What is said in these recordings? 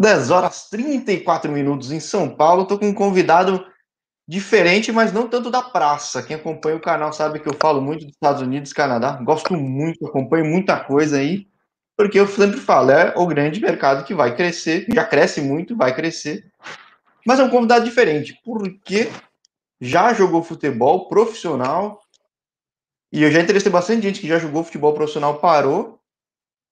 10 horas 34 minutos em São Paulo. Estou com um convidado diferente, mas não tanto da praça. Quem acompanha o canal sabe que eu falo muito dos Estados Unidos, Canadá. Gosto muito, acompanho muita coisa aí, porque eu sempre falo, é o grande mercado que vai crescer, já cresce muito, vai crescer. Mas é um convidado diferente, porque já jogou futebol profissional, e eu já entrevistei bastante gente que já jogou futebol profissional, parou,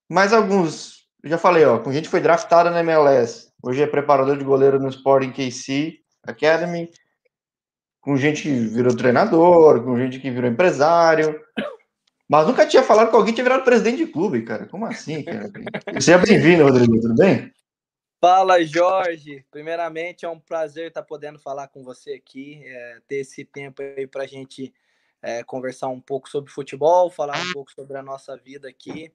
mas alguns, já falei, ó, com gente que foi draftada na MLS, hoje é preparador de goleiro no Sporting KC Academy, com gente que virou treinador, com gente que virou empresário. Mas nunca tinha falado com alguém que tinha virado presidente de clube, cara. Como assim, cara? Seja bem-vindo, Rodrigo, tudo bem? Fala, Jorge. Primeiramente, é um prazer estar podendo falar com você aqui, é, ter esse tempo aí para a gente é, conversar um pouco sobre futebol, falar um pouco sobre a nossa vida aqui.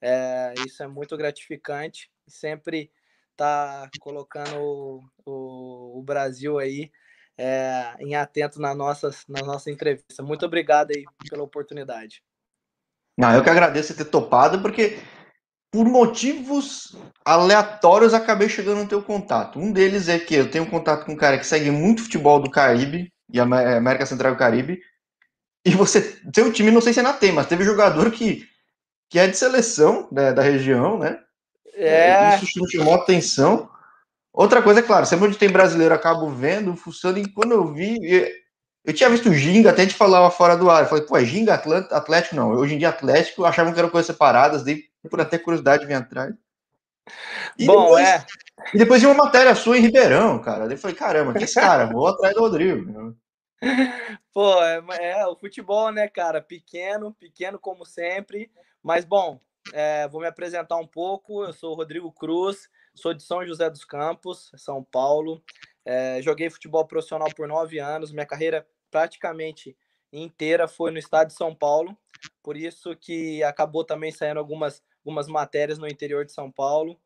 É, isso é muito gratificante. Sempre tá colocando o, o, o Brasil aí é, em atento na nossa, na nossa entrevista. Muito obrigado aí pela oportunidade. Não, eu que agradeço ter topado, porque por motivos aleatórios acabei chegando no teu contato. Um deles é que eu tenho contato com um cara que segue muito futebol do Caribe e América Central do Caribe. E você, seu time, não sei se é na tem, mas teve jogador que, que é de seleção né, da região, né? É. Isso me chamou atenção. Outra coisa, é claro, sempre onde tem brasileiro, acabo vendo, fuçando, e quando eu vi, eu tinha visto Ginga, até a gente falava fora do ar. Eu falei, pô, é Ginga Atlético? Não, hoje em dia Atlético, achavam que eram coisas separadas, daí por até curiosidade vim atrás. E Bom, depois, é. E depois de uma matéria sua em Ribeirão, cara. Daí eu falei, caramba, que esse cara? Vou atrás do Rodrigo. Pô, é, é, o futebol, né, cara? Pequeno, pequeno como sempre. Mas, bom, é, vou me apresentar um pouco. Eu sou Rodrigo Cruz, sou de São José dos Campos, São Paulo. É, joguei futebol profissional por nove anos. Minha carreira praticamente inteira foi no estado de São Paulo. Por isso que acabou também saindo algumas, algumas matérias no interior de São Paulo.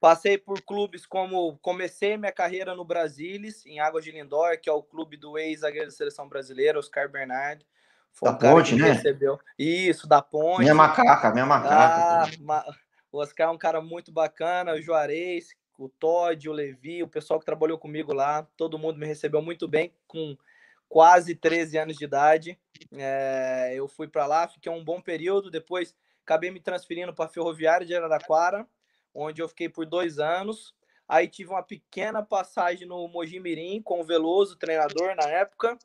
Passei por clubes como comecei minha carreira no Brasilis, em Águas de Lindóia, que é o clube do ex-zagueiro da seleção brasileira, Oscar Bernardo. Foi da um Ponte, né? Recebeu. Isso, da Ponte. Minha macaca, minha macaca. Ah, o Oscar é um cara muito bacana, o Juarez, o Todd, o Levi, o pessoal que trabalhou comigo lá, todo mundo me recebeu muito bem, com quase 13 anos de idade. É, eu fui para lá, fiquei um bom período, depois acabei me transferindo para a Ferroviária de Araraquara, onde eu fiquei por dois anos. Aí tive uma pequena passagem no Mojimirim com o Veloso, treinador na época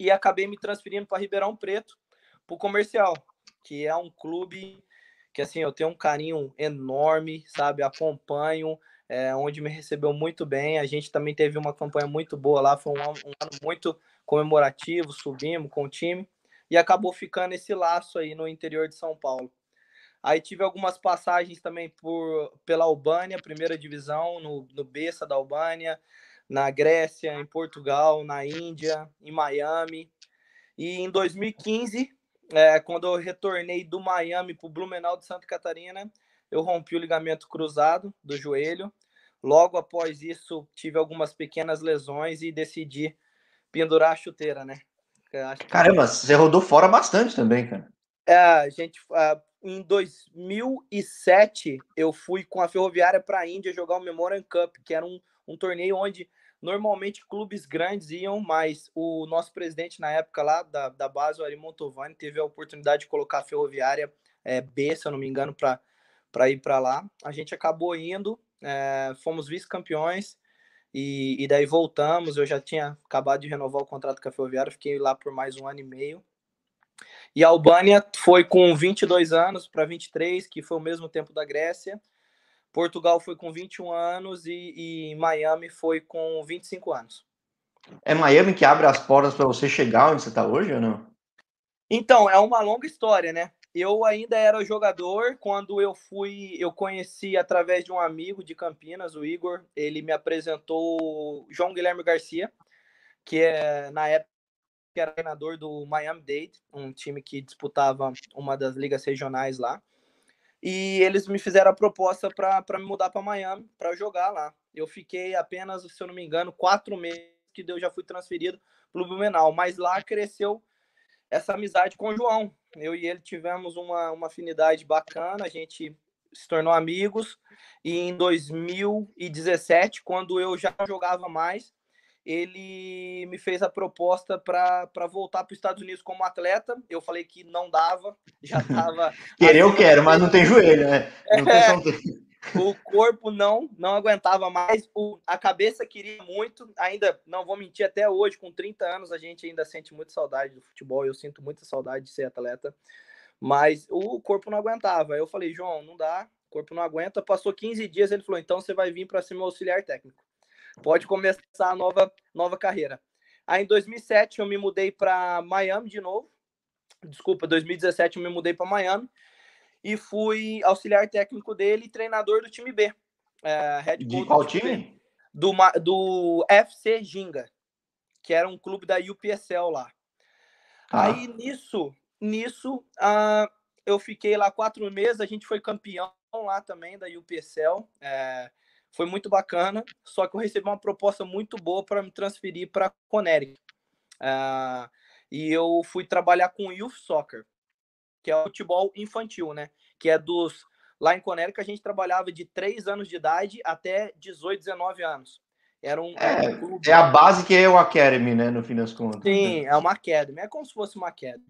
e acabei me transferindo para Ribeirão Preto, para o comercial, que é um clube que assim eu tenho um carinho enorme, sabe? Acompanho, é, onde me recebeu muito bem. A gente também teve uma campanha muito boa lá, foi um, um ano muito comemorativo, subimos com o time e acabou ficando esse laço aí no interior de São Paulo. Aí tive algumas passagens também por, pela Albânia, primeira divisão, no, no Bessa da Albânia, na Grécia, em Portugal, na Índia, em Miami. E em 2015, é, quando eu retornei do Miami para o Blumenau de Santa Catarina, eu rompi o ligamento cruzado do joelho. Logo após isso, tive algumas pequenas lesões e decidi pendurar a chuteira, né? Que... Caramba, você rodou fora bastante também, cara. É, gente, em 2007 eu fui com a Ferroviária para a Índia jogar o Memorial Cup, que era um, um torneio onde Normalmente clubes grandes iam, mas o nosso presidente na época lá da, da base, o Ari Montovani, teve a oportunidade de colocar a Ferroviária é, B, se eu não me engano, para ir para lá. A gente acabou indo, é, fomos vice-campeões e, e, daí voltamos. Eu já tinha acabado de renovar o contrato com a Ferroviária, fiquei lá por mais um ano e meio. E a Albânia foi com 22 anos para 23, que foi o mesmo tempo da Grécia. Portugal foi com 21 anos e, e Miami foi com 25 anos. É Miami que abre as portas para você chegar onde você está hoje ou não? Então, é uma longa história, né? Eu ainda era jogador quando eu fui, eu conheci através de um amigo de Campinas, o Igor, ele me apresentou João Guilherme Garcia, que é na época era treinador do Miami Dade, um time que disputava uma das ligas regionais lá. E eles me fizeram a proposta para me mudar para Miami, para jogar lá. Eu fiquei apenas, se eu não me engano, quatro meses que eu já fui transferido para o Blumenau. Mas lá cresceu essa amizade com o João. Eu e ele tivemos uma, uma afinidade bacana. A gente se tornou amigos e em 2017, quando eu já jogava mais, ele me fez a proposta para voltar para os Estados Unidos como atleta. Eu falei que não dava, já estava. Querer eu quero, mas não tem joelho, né? É, o corpo não não aguentava mais, o, a cabeça queria muito. Ainda não vou mentir, até hoje, com 30 anos, a gente ainda sente muita saudade do futebol. Eu sinto muita saudade de ser atleta, mas o corpo não aguentava. Eu falei, João, não dá, o corpo não aguenta. Passou 15 dias, ele falou, então você vai vir para ser meu auxiliar técnico pode começar a nova, nova carreira. Aí em 2007 eu me mudei para Miami de novo. Desculpa, 2017 eu me mudei para Miami e fui auxiliar técnico dele e treinador do time B. É, head de qual time? Do, do FC Ginga, que era um clube da UPSL lá. Ah. Aí nisso, nisso uh, eu fiquei lá quatro meses, a gente foi campeão lá também da UPSL. É, foi muito bacana, só que eu recebi uma proposta muito boa para me transferir para Connecticut. Uh, e eu fui trabalhar com Youth Soccer, que é o futebol infantil, né? Que é dos. Lá em Connecticut a gente trabalhava de 3 anos de idade até 18, 19 anos. Era um, é, um é a base que é o Academy, né? No fim das contas. Sim, é uma Academy. É como se fosse uma Academy.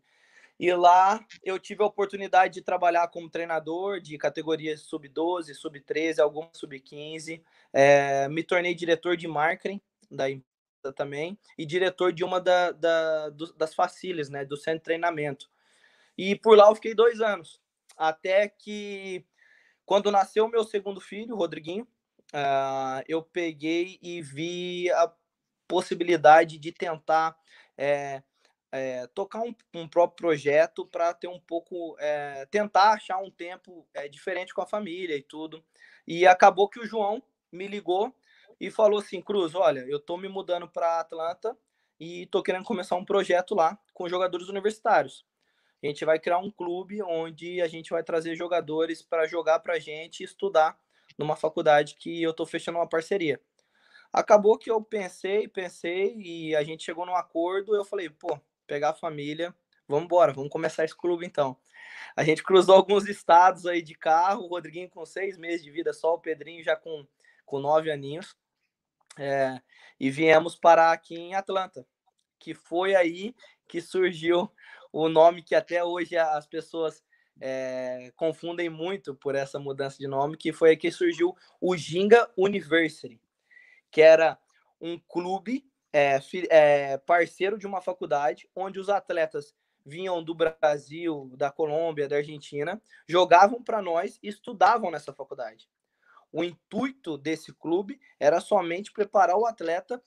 E lá eu tive a oportunidade de trabalhar como treinador de categorias sub-12, sub-13, algumas sub-15. É, me tornei diretor de marketing da empresa também e diretor de uma da, da, do, das facilities, né, do centro de treinamento. E por lá eu fiquei dois anos, até que quando nasceu o meu segundo filho, Rodriguinho, uh, eu peguei e vi a possibilidade de tentar é, é, tocar um, um, próprio projeto para ter um pouco, é, tentar achar um tempo é, diferente com a família e tudo. E acabou que o João me ligou e falou assim: Cruz, olha, eu tô me mudando para Atlanta e tô querendo começar um projeto lá com jogadores universitários. A gente vai criar um clube onde a gente vai trazer jogadores para jogar para a gente e estudar numa faculdade que eu tô fechando uma parceria. Acabou que eu pensei, pensei e a gente chegou num acordo. Eu falei, pô, pegar a família, vamos embora, vamos começar esse clube então. A gente cruzou alguns estados aí de carro, o Rodriguinho com seis meses de vida só, o Pedrinho já com, com nove aninhos. É, e viemos parar aqui em Atlanta, que foi aí que surgiu o nome que até hoje as pessoas é, confundem muito por essa mudança de nome, que foi aí que surgiu o Ginga University, que era um clube é, é, parceiro de uma faculdade onde os atletas vinham do Brasil, da Colômbia, da Argentina, jogavam para nós e estudavam nessa faculdade. O intuito desse clube era somente preparar o atleta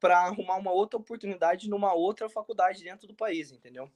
para arrumar uma outra oportunidade numa outra faculdade dentro do país, entendeu?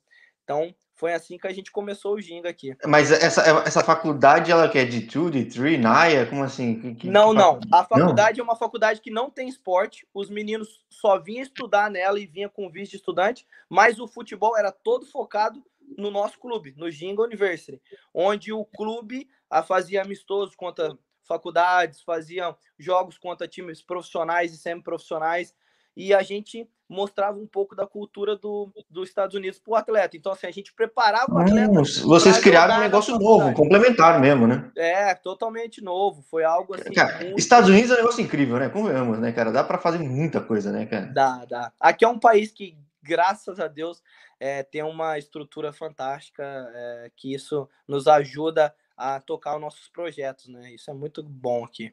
Então, foi assim que a gente começou o Ginga aqui. Mas essa, essa faculdade, ela que é de 2, de 3, NAIA, como assim? Que, não, que não. A faculdade não. é uma faculdade que não tem esporte. Os meninos só vinham estudar nela e vinha com visto de estudante, mas o futebol era todo focado no nosso clube, no Ginga University, onde o clube a fazia amistosos contra faculdades, fazia jogos contra times profissionais e semi-profissionais, e a gente mostrava um pouco da cultura do, dos Estados Unidos para o atleta. Então, assim, a gente preparava o atleta. Hum, vocês criaram um negócio novo, complementar mesmo, né? É, totalmente novo. Foi algo assim. Cara, muito... Estados Unidos é um negócio incrível, né? Convenhamos, né, cara? Dá para fazer muita coisa, né, cara? Dá, dá. Aqui é um país que, graças a Deus, é, tem uma estrutura fantástica, é, que isso nos ajuda a tocar os nossos projetos, né? Isso é muito bom aqui.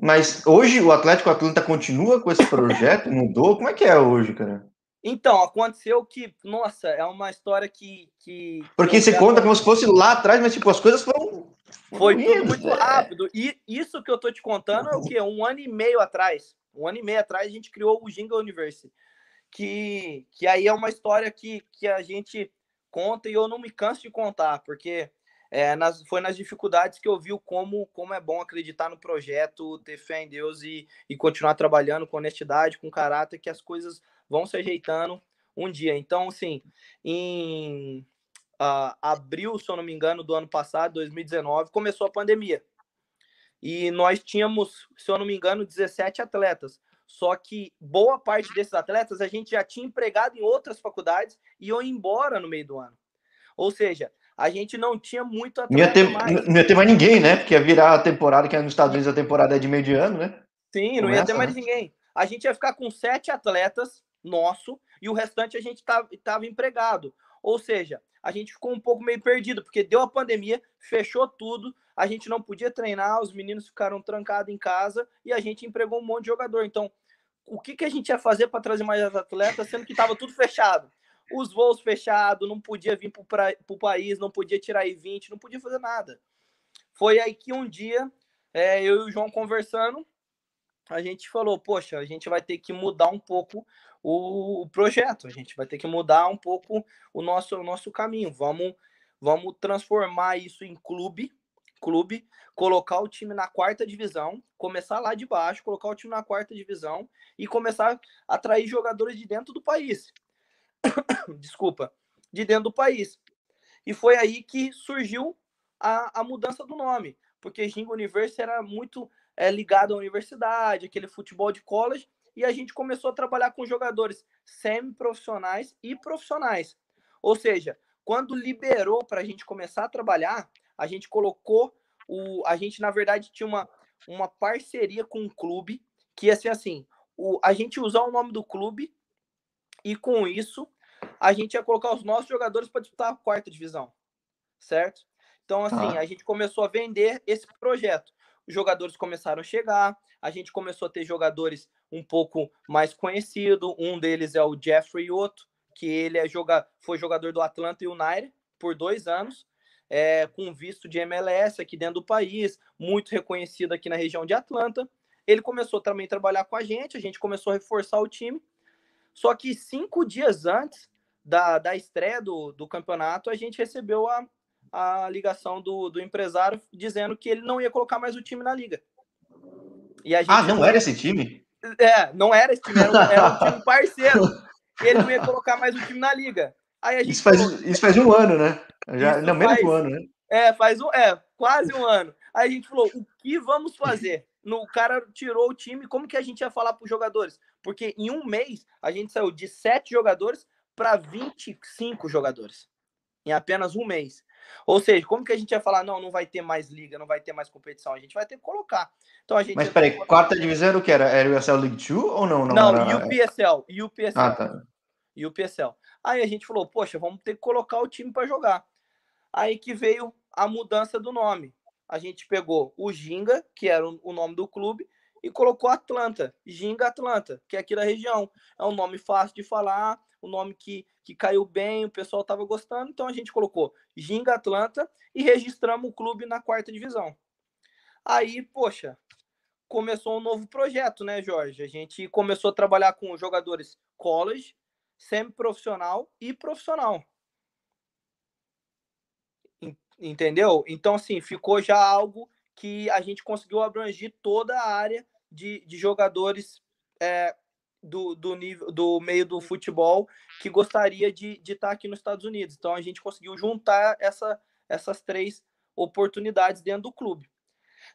Mas hoje o Atlético Atlanta continua com esse projeto? Mudou? Como é que é hoje, cara? Então, aconteceu que, nossa, é uma história que. que Porque você conta como se fosse lá atrás, mas tipo, as coisas foram. Foi tudo muito é. rápido. E isso que eu tô te contando é o quê? Um ano e meio atrás. Um ano e meio atrás a gente criou o Ginga University. Que, que aí é uma história que, que a gente conta e eu não me canso de contar, porque é, nas, foi nas dificuldades que eu vi como, como é bom acreditar no projeto, ter fé em Deus e, e continuar trabalhando com honestidade, com caráter, que as coisas vão se ajeitando um dia. Então, assim, em uh, abril, se eu não me engano, do ano passado, 2019, começou a pandemia. E nós tínhamos, se eu não me engano, 17 atletas. Só que boa parte desses atletas a gente já tinha empregado em outras faculdades e iam embora no meio do ano. Ou seja, a gente não tinha muito atleta não ia ter, mais. Não ia ter mais ninguém, né? Porque ia virar a temporada, que é nos Estados Unidos a temporada é de meio de ano, né? Sim, não Começa, ia ter mais né? ninguém. A gente ia ficar com sete atletas nosso e o restante a gente estava empregado. Ou seja, a gente ficou um pouco meio perdido, porque deu a pandemia, fechou tudo, a gente não podia treinar, os meninos ficaram trancados em casa e a gente empregou um monte de jogador. Então, o que, que a gente ia fazer para trazer mais atletas, sendo que estava tudo fechado? Os voos fechados, não podia vir para o país, não podia tirar I-20, não podia fazer nada. Foi aí que um dia, é, eu e o João conversando, a gente falou, poxa, a gente vai ter que mudar um pouco o, o projeto, a gente vai ter que mudar um pouco o nosso, o nosso caminho. Vamos, vamos transformar isso em clube, clube, colocar o time na quarta divisão, começar lá de baixo, colocar o time na quarta divisão e começar a atrair jogadores de dentro do país. desculpa, de dentro do país. E foi aí que surgiu a, a mudança do nome, porque Ginga University era muito é, ligado à universidade, aquele futebol de college, e a gente começou a trabalhar com jogadores semi-profissionais e profissionais. Ou seja, quando liberou para a gente começar a trabalhar, a gente colocou o. A gente, na verdade, tinha uma, uma parceria com um clube que ia ser assim: o, a gente usar o nome do clube e com isso a gente ia colocar os nossos jogadores para disputar a quarta divisão, certo? Então, assim, ah. a gente começou a vender esse projeto. Os jogadores começaram a chegar, a gente começou a ter jogadores um pouco mais conhecidos. Um deles é o Jeffrey Otto, que ele é joga... foi jogador do Atlanta United por dois anos, é, com visto de MLS aqui dentro do país, muito reconhecido aqui na região de Atlanta. Ele começou também a trabalhar com a gente, a gente começou a reforçar o time só que cinco dias antes da, da estreia do, do campeonato, a gente recebeu a, a ligação do, do empresário dizendo que ele não ia colocar mais o time na liga. E a gente ah, não era esse time? É, não era esse time, era um, era um time parceiro. ele não ia colocar mais o time na liga. Aí isso, faz, falou, isso faz um ano, né? Já, não, menos de um ano, né? É, faz um, é, quase um ano. Aí a gente falou: o que vamos fazer? No, o cara tirou o time, como que a gente ia falar para os jogadores? Porque em um mês a gente saiu de sete jogadores para 25 jogadores. Em apenas um mês. Ou seja, como que a gente ia falar, não, não vai ter mais liga, não vai ter mais competição? A gente vai ter que colocar. Então a gente Mas peraí, colocar... quarta divisão era o que era? Era o USL League 2 ou não? Não, não era... UPSL, UPSL. Ah, tá. UPSL. Aí a gente falou, poxa, vamos ter que colocar o time para jogar. Aí que veio a mudança do nome. A gente pegou o Ginga, que era o nome do clube, e colocou Atlanta, Ginga Atlanta, que é aqui da região. É um nome fácil de falar, um nome que, que caiu bem, o pessoal estava gostando, então a gente colocou Ginga Atlanta e registramos o clube na quarta divisão. Aí, poxa, começou um novo projeto, né, Jorge? A gente começou a trabalhar com jogadores college, semi-profissional e profissional. Entendeu? Então, assim, ficou já algo que a gente conseguiu abranger toda a área de, de jogadores é, do, do, nível, do meio do futebol que gostaria de, de estar aqui nos Estados Unidos. Então a gente conseguiu juntar essa, essas três oportunidades dentro do clube.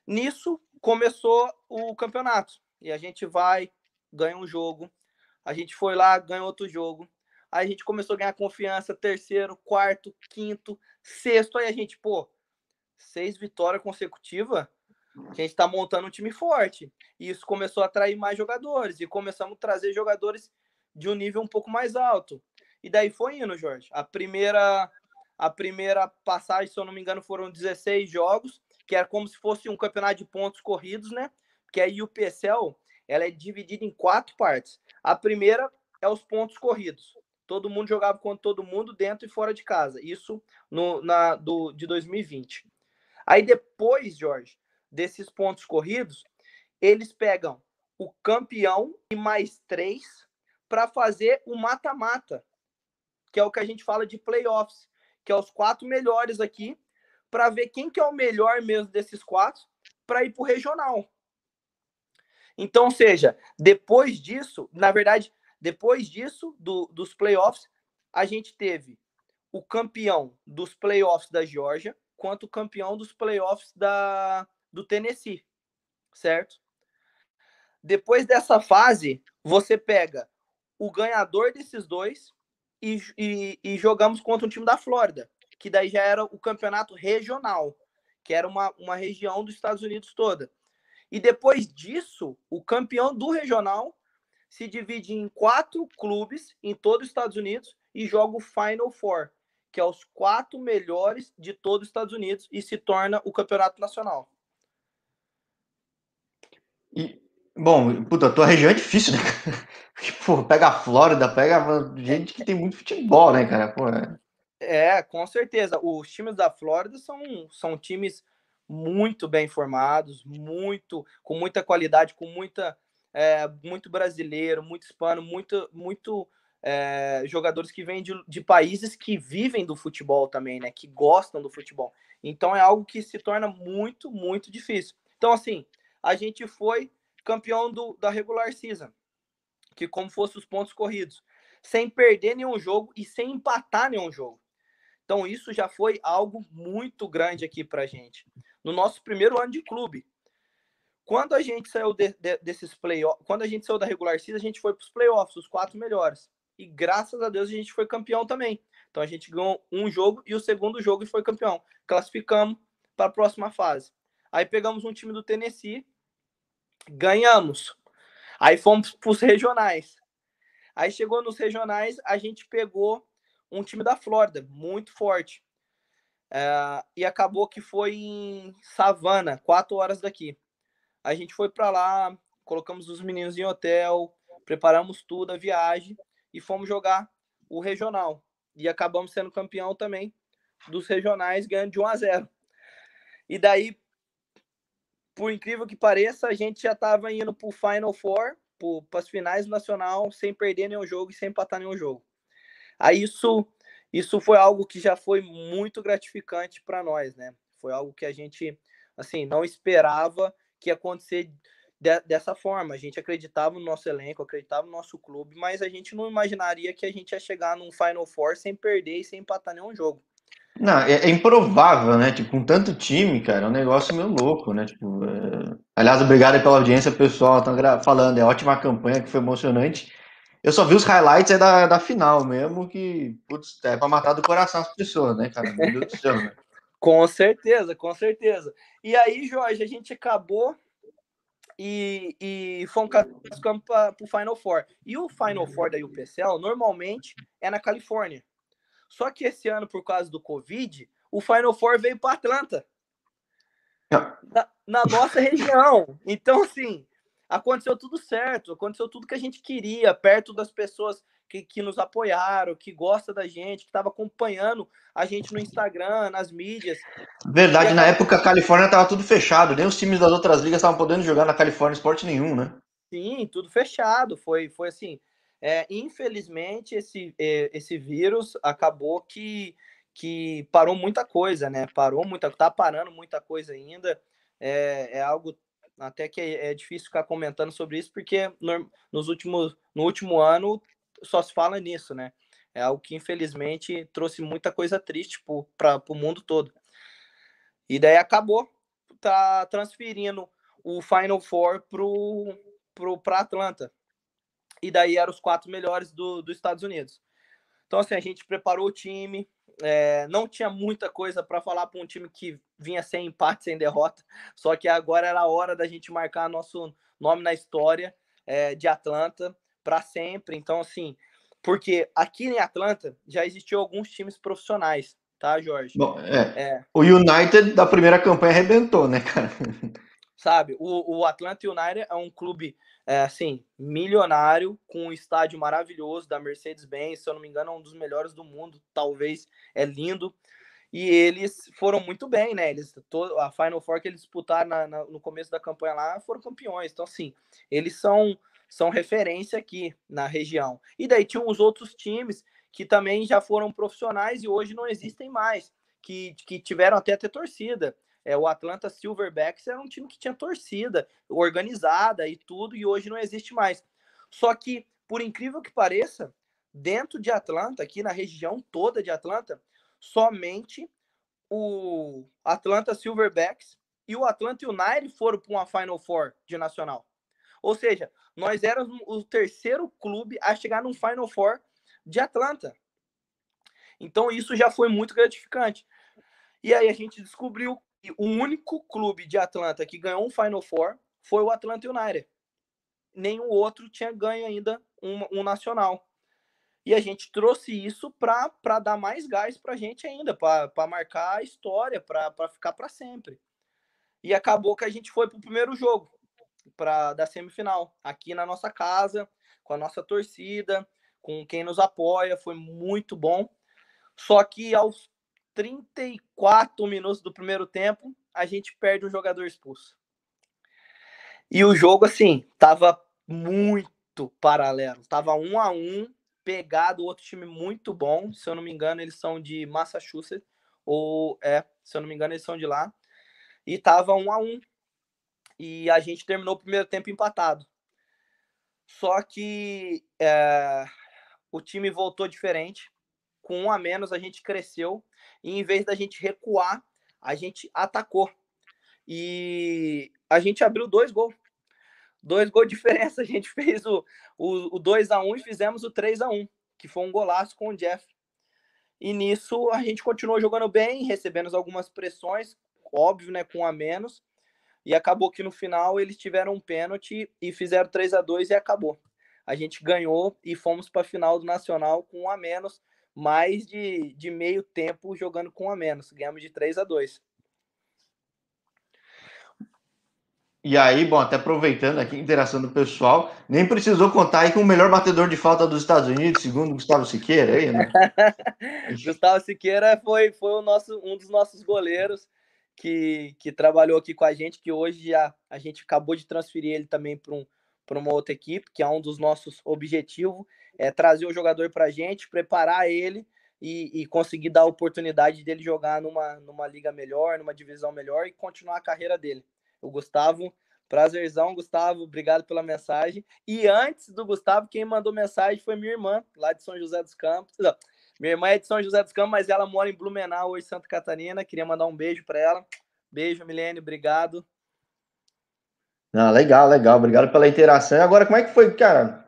Nisso começou o campeonato e a gente vai, ganha um jogo, a gente foi lá, ganha outro jogo, aí a gente começou a ganhar confiança, terceiro, quarto, quinto, sexto, aí a gente, pô, seis vitórias consecutivas, a gente está montando um time forte. E isso começou a atrair mais jogadores. E começamos a trazer jogadores de um nível um pouco mais alto. E daí foi indo, Jorge. A primeira, a primeira passagem, se eu não me engano, foram 16 jogos, que era como se fosse um campeonato de pontos corridos, né? Porque aí o PSL ela é dividida em quatro partes. A primeira é os pontos corridos. Todo mundo jogava contra todo mundo dentro e fora de casa. Isso no, na, do, de 2020. Aí depois, Jorge, desses pontos corridos, eles pegam o campeão e mais três para fazer o mata-mata, que é o que a gente fala de playoffs, que é os quatro melhores aqui, para ver quem que é o melhor mesmo desses quatro para ir para o regional. Então, seja, depois disso, na verdade, depois disso, do, dos playoffs, a gente teve o campeão dos playoffs da Georgia, quanto campeão dos playoffs da, do Tennessee, certo? Depois dessa fase, você pega o ganhador desses dois e, e, e jogamos contra um time da Flórida, que daí já era o campeonato regional, que era uma, uma região dos Estados Unidos toda. E depois disso, o campeão do regional se divide em quatro clubes em todos os Estados Unidos e joga o Final Four, que é os quatro melhores de todos os Estados Unidos e se torna o campeonato nacional. E, bom, puta, a tua região é difícil, né? Pô, pega a Flórida, pega gente que tem muito futebol, né, cara? Pô, é... é, com certeza. Os times da Flórida são, são times muito bem formados, muito com muita qualidade, com muita é, muito brasileiro, muito hispano, muito muito é, jogadores que vêm de, de países que vivem do futebol também, né? Que gostam do futebol. Então é algo que se torna muito muito difícil. Então assim, a gente foi campeão do, da regular season, que como fosse os pontos corridos, sem perder nenhum jogo e sem empatar nenhum jogo. Então isso já foi algo muito grande aqui para gente no nosso primeiro ano de clube. Quando a gente saiu de, de, desses playoffs, quando a gente saiu da regular season, a gente foi para os playoffs, os quatro melhores. E graças a Deus a gente foi campeão também. Então a gente ganhou um jogo e o segundo jogo foi campeão. Classificamos para a próxima fase. Aí pegamos um time do Tennessee, ganhamos. Aí fomos para os regionais. Aí chegou nos regionais, a gente pegou um time da Flórida, muito forte. É, e acabou que foi em Savana, quatro horas daqui. A gente foi para lá, colocamos os meninos em hotel, preparamos tudo, a viagem, e fomos jogar o regional. E acabamos sendo campeão também dos regionais, ganhando de 1 a 0. E daí, por incrível que pareça, a gente já estava indo para o Final Four, para as finais Nacional, sem perder nenhum jogo e sem empatar nenhum jogo. Aí isso isso foi algo que já foi muito gratificante para nós, né? Foi algo que a gente, assim, não esperava que ia acontecer de, dessa forma. A gente acreditava no nosso elenco, acreditava no nosso clube, mas a gente não imaginaria que a gente ia chegar num Final Four sem perder e sem empatar nenhum jogo. Não, é, é improvável, né? Tipo, com tanto time, cara, é um negócio meio louco, né? Tipo, é... aliás, obrigado pela audiência, pessoal. Estão falando, é ótima campanha, que foi emocionante. Eu só vi os highlights é da, da final mesmo, que, putz, é pra matar do coração as pessoas, né, cara? Meu Deus do céu, né? Com certeza, com certeza. E aí, Jorge, a gente acabou e, e fomos para o Final Four. E o Final Four da UPCL normalmente é na Califórnia. Só que esse ano, por causa do Covid, o Final Four veio para Atlanta. Na, na nossa região. Então, assim, aconteceu tudo certo, aconteceu tudo que a gente queria, perto das pessoas que, que nos apoiaram, que gosta da gente, que estava acompanhando a gente no Instagram, nas mídias. Verdade, e na época a Califórnia estava tudo fechado, nem os times das outras ligas estavam podendo jogar na Califórnia esporte nenhum, né? Sim, tudo fechado, foi, foi assim. É, infelizmente, esse, é, esse vírus acabou que, que parou muita coisa, né? Parou muita, tá parando muita coisa ainda. É, é algo até que é, é difícil ficar comentando sobre isso, porque no, nos últimos, no último ano só se fala nisso, né? É algo que, infelizmente, trouxe muita coisa triste para o mundo todo. E daí acabou tá transferindo o Final Four pro, pro, para Atlanta. E daí eram os quatro melhores do, dos Estados Unidos. Então, assim, a gente preparou o time, é, não tinha muita coisa para falar para um time que vinha sem empate, sem derrota. Só que agora era a hora da gente marcar nosso nome na história é, de Atlanta para sempre. Então, assim, porque aqui em Atlanta já existiu alguns times profissionais, tá, Jorge? Bom, é, é. O United da primeira campanha arrebentou, né, cara? Sabe, o, o Atlanta United é um clube é, assim, milionário, com um estádio maravilhoso da Mercedes-Benz, se eu não me engano, é um dos melhores do mundo, talvez, é lindo. E eles foram muito bem, né? Eles, todo, a Final Four que eles disputaram na, na, no começo da campanha lá foram campeões. Então, assim, eles são, são referência aqui na região. E daí tinham os outros times que também já foram profissionais e hoje não existem mais, que, que tiveram até ter torcida. É, o Atlanta Silverbacks era um time que tinha torcida organizada e tudo, e hoje não existe mais. Só que, por incrível que pareça, dentro de Atlanta, aqui na região toda de Atlanta, somente o Atlanta Silverbacks e o Atlanta United foram para uma Final Four de nacional. Ou seja, nós éramos o terceiro clube a chegar num Final Four de Atlanta. Então isso já foi muito gratificante. E aí a gente descobriu que o único clube de Atlanta que ganhou um Final Four foi o Atlanta United. Nenhum outro tinha ganho ainda um, um nacional. E a gente trouxe isso para dar mais gás para a gente ainda, para marcar a história, para ficar para sempre. E acabou que a gente foi para o primeiro jogo pra, da semifinal, aqui na nossa casa, com a nossa torcida, com quem nos apoia, foi muito bom. Só que aos 34 minutos do primeiro tempo, a gente perde um jogador expulso. E o jogo, assim, tava muito paralelo. Tava um a um, pegado, outro time muito bom. Se eu não me engano, eles são de Massachusetts. Ou é, se eu não me engano, eles são de lá. E tava um a um. E a gente terminou o primeiro tempo empatado. Só que é, o time voltou diferente. Com um a menos, a gente cresceu. E em vez da gente recuar, a gente atacou. E a gente abriu dois gols. Dois gols de diferença. A gente fez o, o, o 2 a 1 e fizemos o 3 a 1 que foi um golaço com o Jeff. E nisso a gente continuou jogando bem, recebendo algumas pressões, óbvio, né, com a menos. E acabou que no final eles tiveram um pênalti e fizeram 3 a 2 e acabou. A gente ganhou e fomos para a final do Nacional com um a menos, mais de, de meio tempo jogando com um a menos. Ganhamos de 3 a 2. E aí, bom, até aproveitando aqui a interação do pessoal, nem precisou contar aí com o melhor batedor de falta dos Estados Unidos, segundo Gustavo Siqueira, aí, né? Gustavo Siqueira foi, foi o nosso, um dos nossos goleiros que, que trabalhou aqui com a gente, que hoje já a gente acabou de transferir ele também para um, uma outra equipe, que é um dos nossos objetivos, é trazer o jogador para a gente, preparar ele e, e, conseguir dar a oportunidade dele jogar numa, numa liga melhor, numa divisão melhor e continuar a carreira dele. O Gustavo, prazerzão, Gustavo, obrigado pela mensagem. E antes do Gustavo, quem mandou mensagem foi minha irmã, lá de São José dos Campos. Minha irmã é de São José dos Campos, mas ela mora em Blumenau, hoje Santa Catarina. Queria mandar um beijo para ela. Beijo, Milene, obrigado. Ah, legal, legal. Obrigado pela interação. Agora, como é que foi, cara?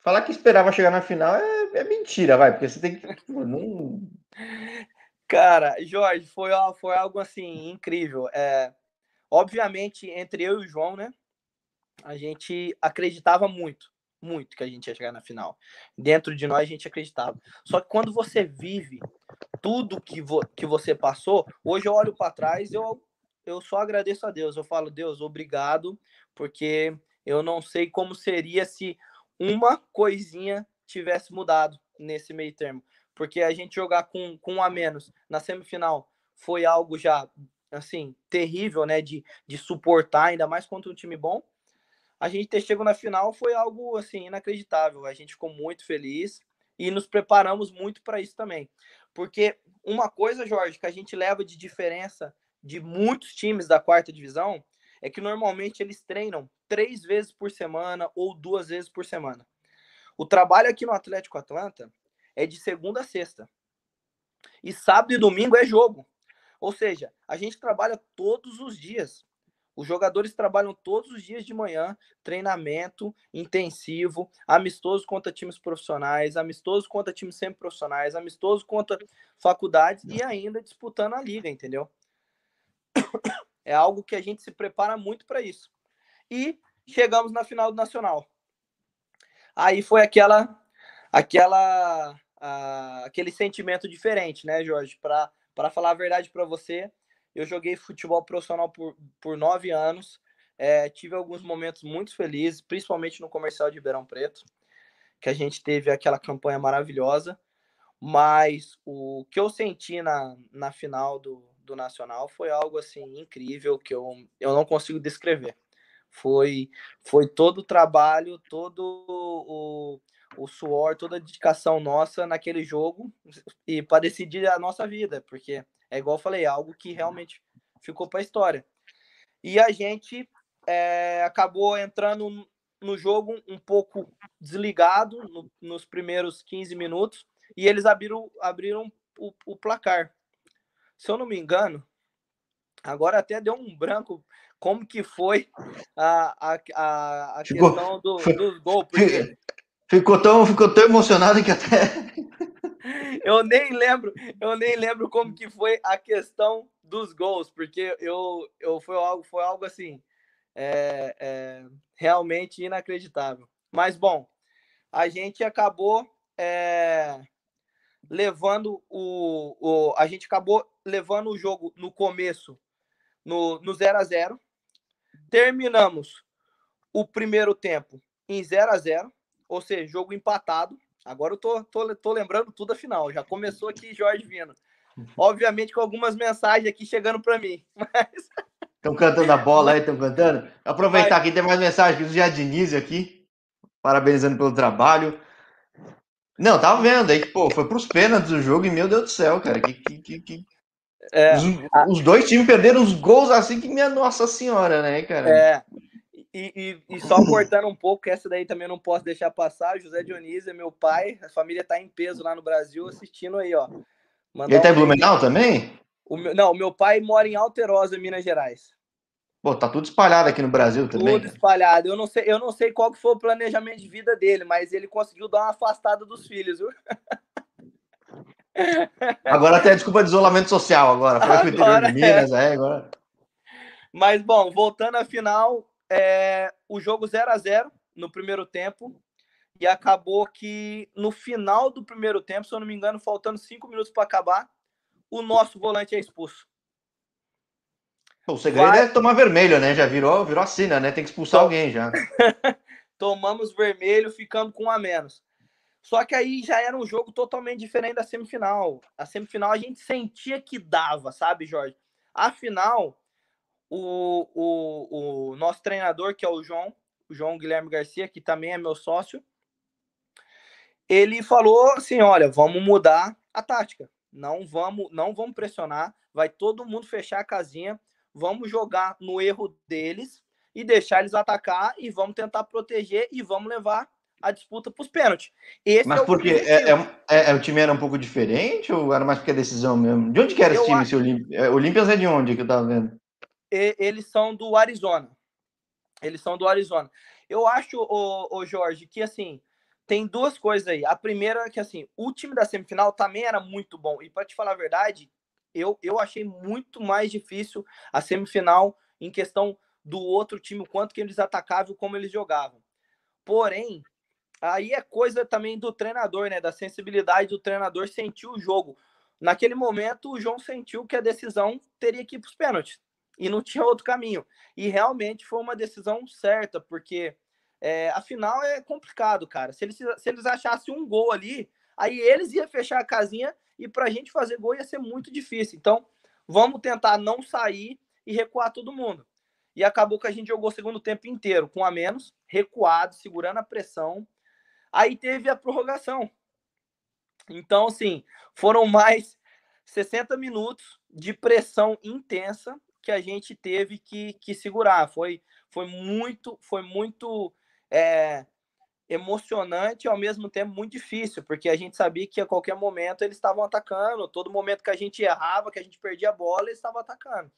Falar que esperava chegar na final é, é mentira, vai, porque você tem que. Não... Cara, Jorge, foi, foi algo assim incrível. É, obviamente, entre eu e o João, né? A gente acreditava muito muito que a gente ia chegar na final. Dentro de nós a gente acreditava. Só que quando você vive tudo que, vo que você passou, hoje eu olho para trás, eu eu só agradeço a Deus. Eu falo, Deus, obrigado, porque eu não sei como seria se uma coisinha tivesse mudado nesse meio termo. Porque a gente jogar com, com um a menos na semifinal foi algo já, assim, terrível, né? De, de suportar, ainda mais contra um time bom a gente ter chegado na final foi algo assim inacreditável. A gente ficou muito feliz e nos preparamos muito para isso também. Porque uma coisa, Jorge, que a gente leva de diferença de muitos times da quarta divisão é que normalmente eles treinam três vezes por semana ou duas vezes por semana. O trabalho aqui no Atlético Atlanta é de segunda a sexta. E sábado e domingo é jogo. Ou seja, a gente trabalha todos os dias. Os jogadores trabalham todos os dias de manhã, treinamento intensivo, amistoso contra times profissionais, amistoso contra times semi-profissionais, amistoso contra faculdades e ainda disputando a liga, entendeu? É algo que a gente se prepara muito para isso. E chegamos na final do Nacional. Aí foi aquela aquela aquele sentimento diferente, né, Jorge? Para falar a verdade para você, eu joguei futebol profissional por, por nove anos. É, tive alguns momentos muito felizes, principalmente no comercial de Ribeirão Preto, que a gente teve aquela campanha maravilhosa. Mas o que eu senti na, na final do, do Nacional foi algo assim incrível que eu, eu não consigo descrever. Foi, foi todo o trabalho, todo o, o suor, toda a dedicação nossa naquele jogo e para decidir a nossa vida, porque é igual eu falei, algo que realmente ficou para a história. E a gente é, acabou entrando no jogo um pouco desligado no, nos primeiros 15 minutos e eles abriram, abriram o, o, placar. Se eu não me engano, agora até deu um branco como que foi a, a, a, a questão do, do gol. Porque... Ficou, tão, ficou tão emocionado que até. Eu nem lembro, eu nem lembro como que foi a questão dos gols, porque eu, eu foi algo, foi algo assim, é, é, realmente inacreditável. Mas bom, a gente acabou é, levando o, o, a gente acabou levando o jogo no começo no, no 0 a 0 terminamos o primeiro tempo em 0 a 0 ou seja, jogo empatado. Agora eu tô, tô, tô lembrando tudo a final. Já começou aqui Jorge Vino. Obviamente com algumas mensagens aqui chegando para mim. Mas... Estão cantando a bola aí, estão cantando. Aproveitar Mas... aqui, tem mais mensagem do Jadinize aqui, parabenizando pelo trabalho. Não, tava vendo aí, pô, foi pros pênaltis o jogo e meu Deus do céu, cara, que, que, que, que... É, os, a... os, dois times perderam os gols assim que minha nossa senhora, né, cara? É, e, e, e, só cortando um pouco, essa daí também não posso deixar passar. José Dionísio é meu pai, a família tá em peso lá no Brasil assistindo aí, ó. Mandar Ele tá em Blumenau também? O meu, não, meu pai mora em Alterosa, Minas Gerais. Pô, tá tudo espalhado aqui no Brasil também. Tudo espalhado. Eu não sei, eu não sei qual que foi o planejamento de vida dele, mas ele conseguiu dar uma afastada dos filhos, viu? Agora tem a desculpa de isolamento social agora. Foi pro interior de Minas, é. é, agora. Mas bom, voltando à final, é, o jogo 0 a 0 no primeiro tempo. E acabou que no final do primeiro tempo, se eu não me engano, faltando cinco minutos para acabar, o nosso volante é expulso. O segredo Vai... é tomar vermelho, né? Já virou, virou assina, né? Tem que expulsar Tom... alguém já. Tomamos vermelho, ficando com um a menos. Só que aí já era um jogo totalmente diferente da semifinal. A semifinal a gente sentia que dava, sabe, Jorge? A final, o, o, o nosso treinador, que é o João, o João Guilherme Garcia, que também é meu sócio, ele falou assim: olha, vamos mudar a tática. Não vamos, não vamos pressionar, vai todo mundo fechar a casinha, vamos jogar no erro deles e deixar eles atacar e vamos tentar proteger e vamos levar a disputa para os pênaltis. Esse Mas é porque é, é, é, o time era um pouco diferente ou era mais porque a decisão mesmo? De onde que era esse time, acho... esse Olímpias? É de onde que eu tava vendo? Eles são do Arizona. Eles são do Arizona. Eu acho, o, o Jorge, que assim, tem duas coisas aí. A primeira é que assim, o time da semifinal também era muito bom. E para te falar a verdade, eu, eu achei muito mais difícil a semifinal em questão do outro time, o quanto que eles atacavam e como eles jogavam. Porém, aí é coisa também do treinador, né? Da sensibilidade do treinador sentir o jogo. Naquele momento, o João sentiu que a decisão teria que ir para os pênaltis e não tinha outro caminho. E realmente foi uma decisão certa, porque é, afinal é complicado, cara. Se eles, se eles achassem um gol ali, aí eles iam fechar a casinha e para a gente fazer gol ia ser muito difícil. Então, vamos tentar não sair e recuar todo mundo. E acabou que a gente jogou o segundo tempo inteiro com a menos, recuado, segurando a pressão. Aí teve a prorrogação. Então, assim, foram mais 60 minutos de pressão intensa que a gente teve que, que segurar. Foi, foi muito, foi muito é, emocionante e ao mesmo tempo muito difícil, porque a gente sabia que a qualquer momento eles estavam atacando, todo momento que a gente errava, que a gente perdia a bola, eles estavam atacando.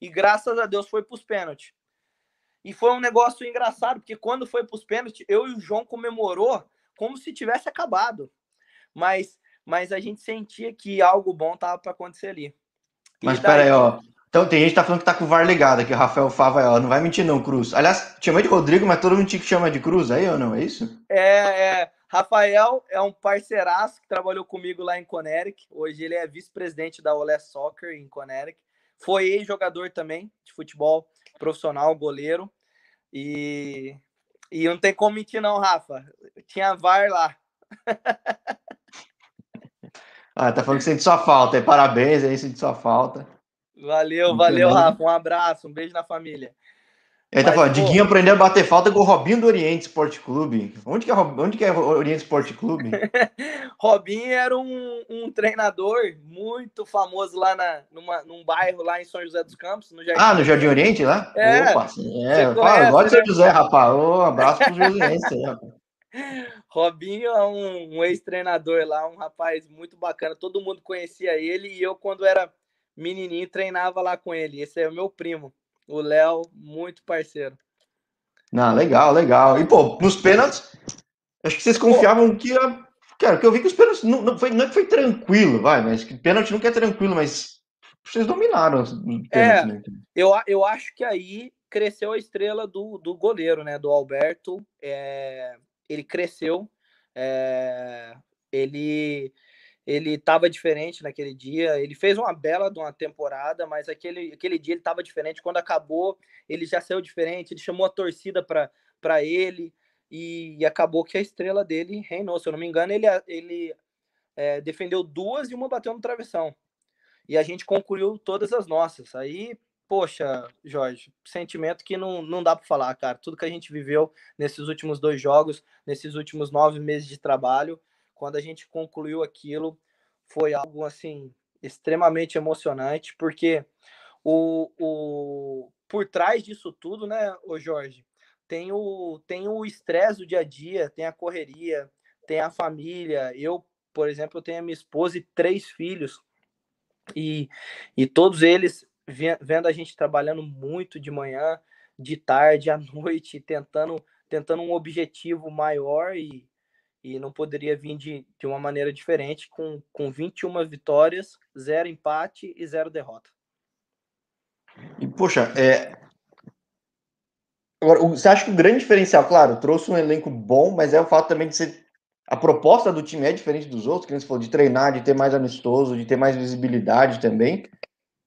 E graças a Deus foi para os pênaltis. E foi um negócio engraçado, porque quando foi para os pênaltis, eu e o João comemorou como se tivesse acabado. Mas, mas a gente sentia que algo bom estava para acontecer ali. Mas espera aí, ó. Então tem gente que tá falando que tá com o VAR ligado aqui, o Rafael Fava, ó, não vai mentir não, Cruz. Aliás, chama de Rodrigo, mas todo mundo te chama de Cruz aí ou não, é isso? É, é. Rafael é um parceiraço que trabalhou comigo lá em Coneric. Hoje ele é vice-presidente da Olé Soccer em Coneric. Foi ex-jogador também de futebol profissional, goleiro. E, e não tem como mentir não, Rafa. Tinha VAR lá. ah, tá falando que sente sua falta. Parabéns aí, sente sua falta. Valeu, valeu, Rafa. Um abraço, um beijo na família. Ele tá falando, Diguinho aprendeu a bater falta com o Robinho do Oriente Esporte Clube. Onde que é, onde que é o Oriente Esporte Clube? Robinho era um, um, treinador muito famoso lá na, numa, num bairro lá em São José dos Campos. No Jardim ah, no Jardim Oriente lá? É. Opa, é. Fala, gosto de São né? José, rapaz. Um abraço pro José aí, rapaz. Robinho é um, um ex-treinador lá, um rapaz muito bacana. Todo mundo conhecia ele e eu, quando era menininho treinava lá com ele. Esse é o meu primo, o Léo, muito parceiro. Não, legal, legal. E, pô, nos pênaltis, acho que vocês confiavam pô. que ia Cara, que eu vi que os pênaltis não, não, foi, não foi tranquilo, vai, mas que pênalti nunca é tranquilo, mas vocês dominaram os pênaltis, é, né? eu, eu acho que aí cresceu a estrela do, do goleiro, né? Do Alberto. É, ele cresceu. É, ele ele estava diferente naquele dia. Ele fez uma bela de uma temporada, mas aquele, aquele dia ele estava diferente. Quando acabou, ele já saiu diferente. Ele chamou a torcida para ele e, e, acabou que a estrela dele reinou. Se eu não me engano, ele, ele é, defendeu duas e uma bateu no travessão. E a gente concluiu todas as nossas. Aí poxa, Jorge, sentimento que não, não dá para falar, cara. Tudo que a gente viveu nesses últimos dois jogos, nesses últimos nove meses de trabalho, quando a gente concluiu aquilo, foi algo assim extremamente emocionante, porque o, o por trás disso tudo, né, o Jorge, tem o tem o estresse do dia a dia, tem a correria, tem a família. Eu, por exemplo, tenho a minha esposa e três filhos. E, e todos eles vendo a gente trabalhando muito de manhã, de tarde, à noite, tentando, tentando um objetivo maior e, e não poderia vir de, de uma maneira diferente, com, com 21 vitórias, zero empate e zero derrota. E, poxa, é... Agora, você acha que o grande diferencial, claro, trouxe um elenco bom, mas é o fato também de ser. A proposta do time é diferente dos outros, que você falou, de treinar, de ter mais amistoso, de ter mais visibilidade também.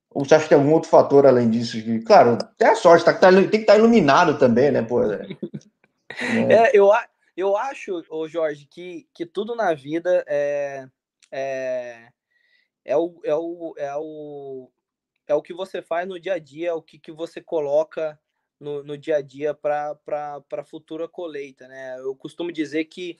Ou você acha que tem algum outro fator além disso? Que, claro, tem a sorte, tá, tem que estar tá iluminado também, né? Pô, é, é, eu, eu acho, ô Jorge, que, que tudo na vida é, é, é, o, é, o, é, o, é o que você faz no dia a dia, é o que, que você coloca no, no dia a dia para a futura colheita, né? Eu costumo dizer que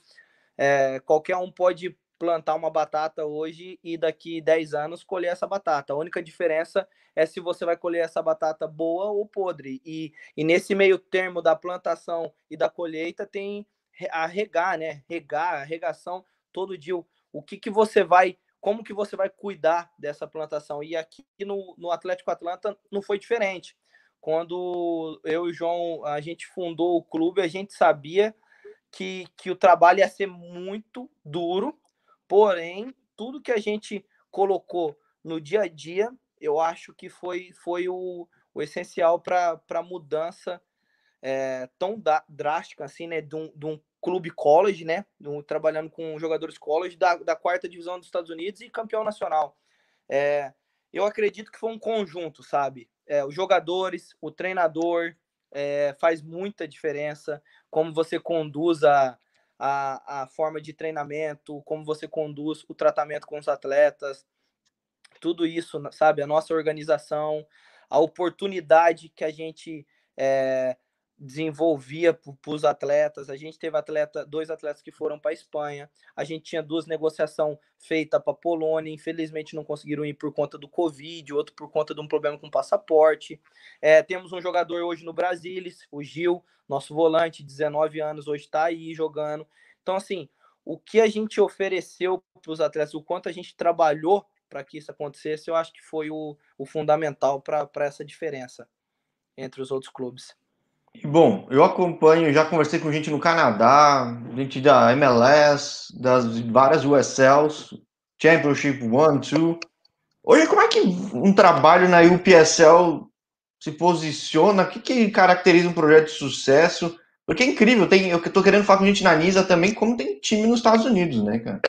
é, qualquer um pode plantar uma batata hoje e daqui 10 anos colher essa batata. A única diferença é se você vai colher essa batata boa ou podre. E, e nesse meio termo da plantação e da colheita tem a regar, né? Regar, regação todo dia. O, o que, que você vai, como que você vai cuidar dessa plantação? E aqui no, no Atlético Atlanta não foi diferente. Quando eu e o João, a gente fundou o clube, a gente sabia que, que o trabalho ia ser muito duro, Porém, tudo que a gente colocou no dia a dia, eu acho que foi, foi o, o essencial para a mudança é, tão drástica assim, né? De um, de um clube college, né? Um, trabalhando com jogadores college da, da quarta divisão dos Estados Unidos e campeão nacional. É, eu acredito que foi um conjunto, sabe? É, os jogadores, o treinador, é, faz muita diferença. Como você conduz a, a, a forma de treinamento, como você conduz o tratamento com os atletas, tudo isso, sabe? A nossa organização, a oportunidade que a gente é, desenvolvia para os atletas. A gente teve atleta, dois atletas que foram para a Espanha. A gente tinha duas negociações feitas para a Polônia. Infelizmente não conseguiram ir por conta do Covid, outro por conta de um problema com passaporte. É, temos um jogador hoje no Brasil, o Gil, nosso volante, 19 anos, hoje está aí jogando. Então, assim, o que a gente ofereceu para os atletas, o quanto a gente trabalhou para que isso acontecesse, eu acho que foi o, o fundamental para essa diferença entre os outros clubes. Bom, eu acompanho, já conversei com gente no Canadá, gente da MLS, das várias USLs, Championship 1, 2. Hoje, como é que um trabalho na UPSL se posiciona? O que, que caracteriza um projeto de sucesso? Porque é incrível, tem, eu tô querendo falar com gente na Nisa também, como tem time nos Estados Unidos, né, cara?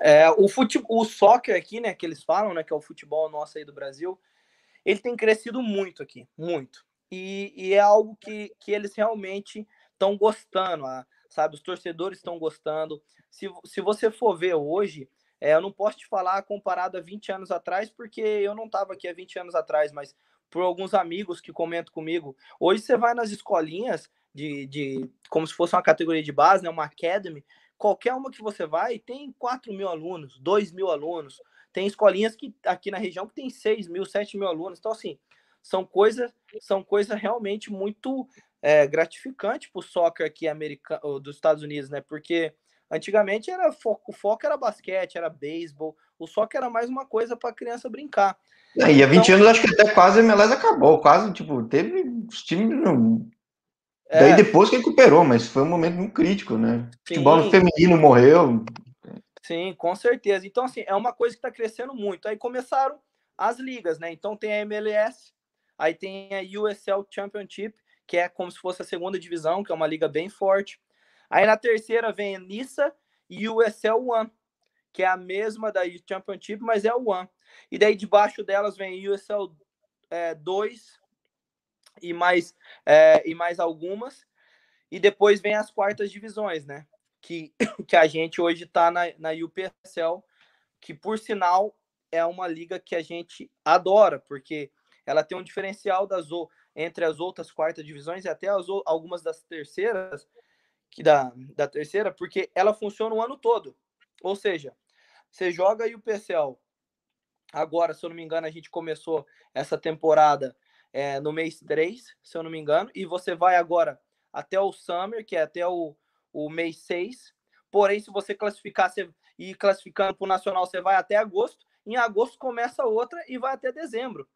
É, o, futebol, o soccer aqui, né, que eles falam, né, que é o futebol nosso aí do Brasil, ele tem crescido muito aqui, muito e, e é algo que, que eles realmente estão gostando, sabe? Os torcedores estão gostando. Se, se você for ver hoje, é, eu não posso te falar comparado a 20 anos atrás, porque eu não estava aqui há 20 anos atrás, mas por alguns amigos que comentam comigo. Hoje você vai nas escolinhas de, de como se fosse uma categoria de base, né, uma academy, qualquer uma que você vai, tem 4 mil alunos, 2 mil alunos. Tem escolinhas que aqui na região que tem 6 mil, 7 mil alunos. Então, assim, são coisas são coisas realmente muito é, gratificantes para o soccer aqui americano, dos Estados Unidos, né? Porque antigamente era fo o foco era basquete, era beisebol, o soccer era mais uma coisa para criança brincar. É, e há 20 então, anos acho que até quase a MLS acabou, quase, tipo, teve os times. É, Daí depois que recuperou, mas foi um momento muito crítico, né? O futebol feminino morreu. Sim, com certeza. Então, assim, é uma coisa que está crescendo muito. Aí começaram as ligas, né? Então tem a MLS, aí tem a USL Championship, que é como se fosse a segunda divisão, que é uma liga bem forte. Aí na terceira vem a Nissa e USL One, que é a mesma da Championship, mas é o One. E daí debaixo delas vem USL é, 2 e mais, é, e mais algumas. E depois vem as quartas divisões, né? Que, que a gente hoje está na, na UPSL, que por sinal é uma liga que a gente adora, porque ela tem um diferencial das entre as outras quartas divisões e até as, algumas das terceiras, que da, da terceira, porque ela funciona o ano todo. Ou seja, você joga aí o PCL. Agora, se eu não me engano, a gente começou essa temporada é, no mês 3, se eu não me engano, e você vai agora até o Summer, que é até o, o mês 6. Porém, se você classificar você, e classificando para o Nacional, você vai até agosto. Em agosto começa outra e vai até dezembro.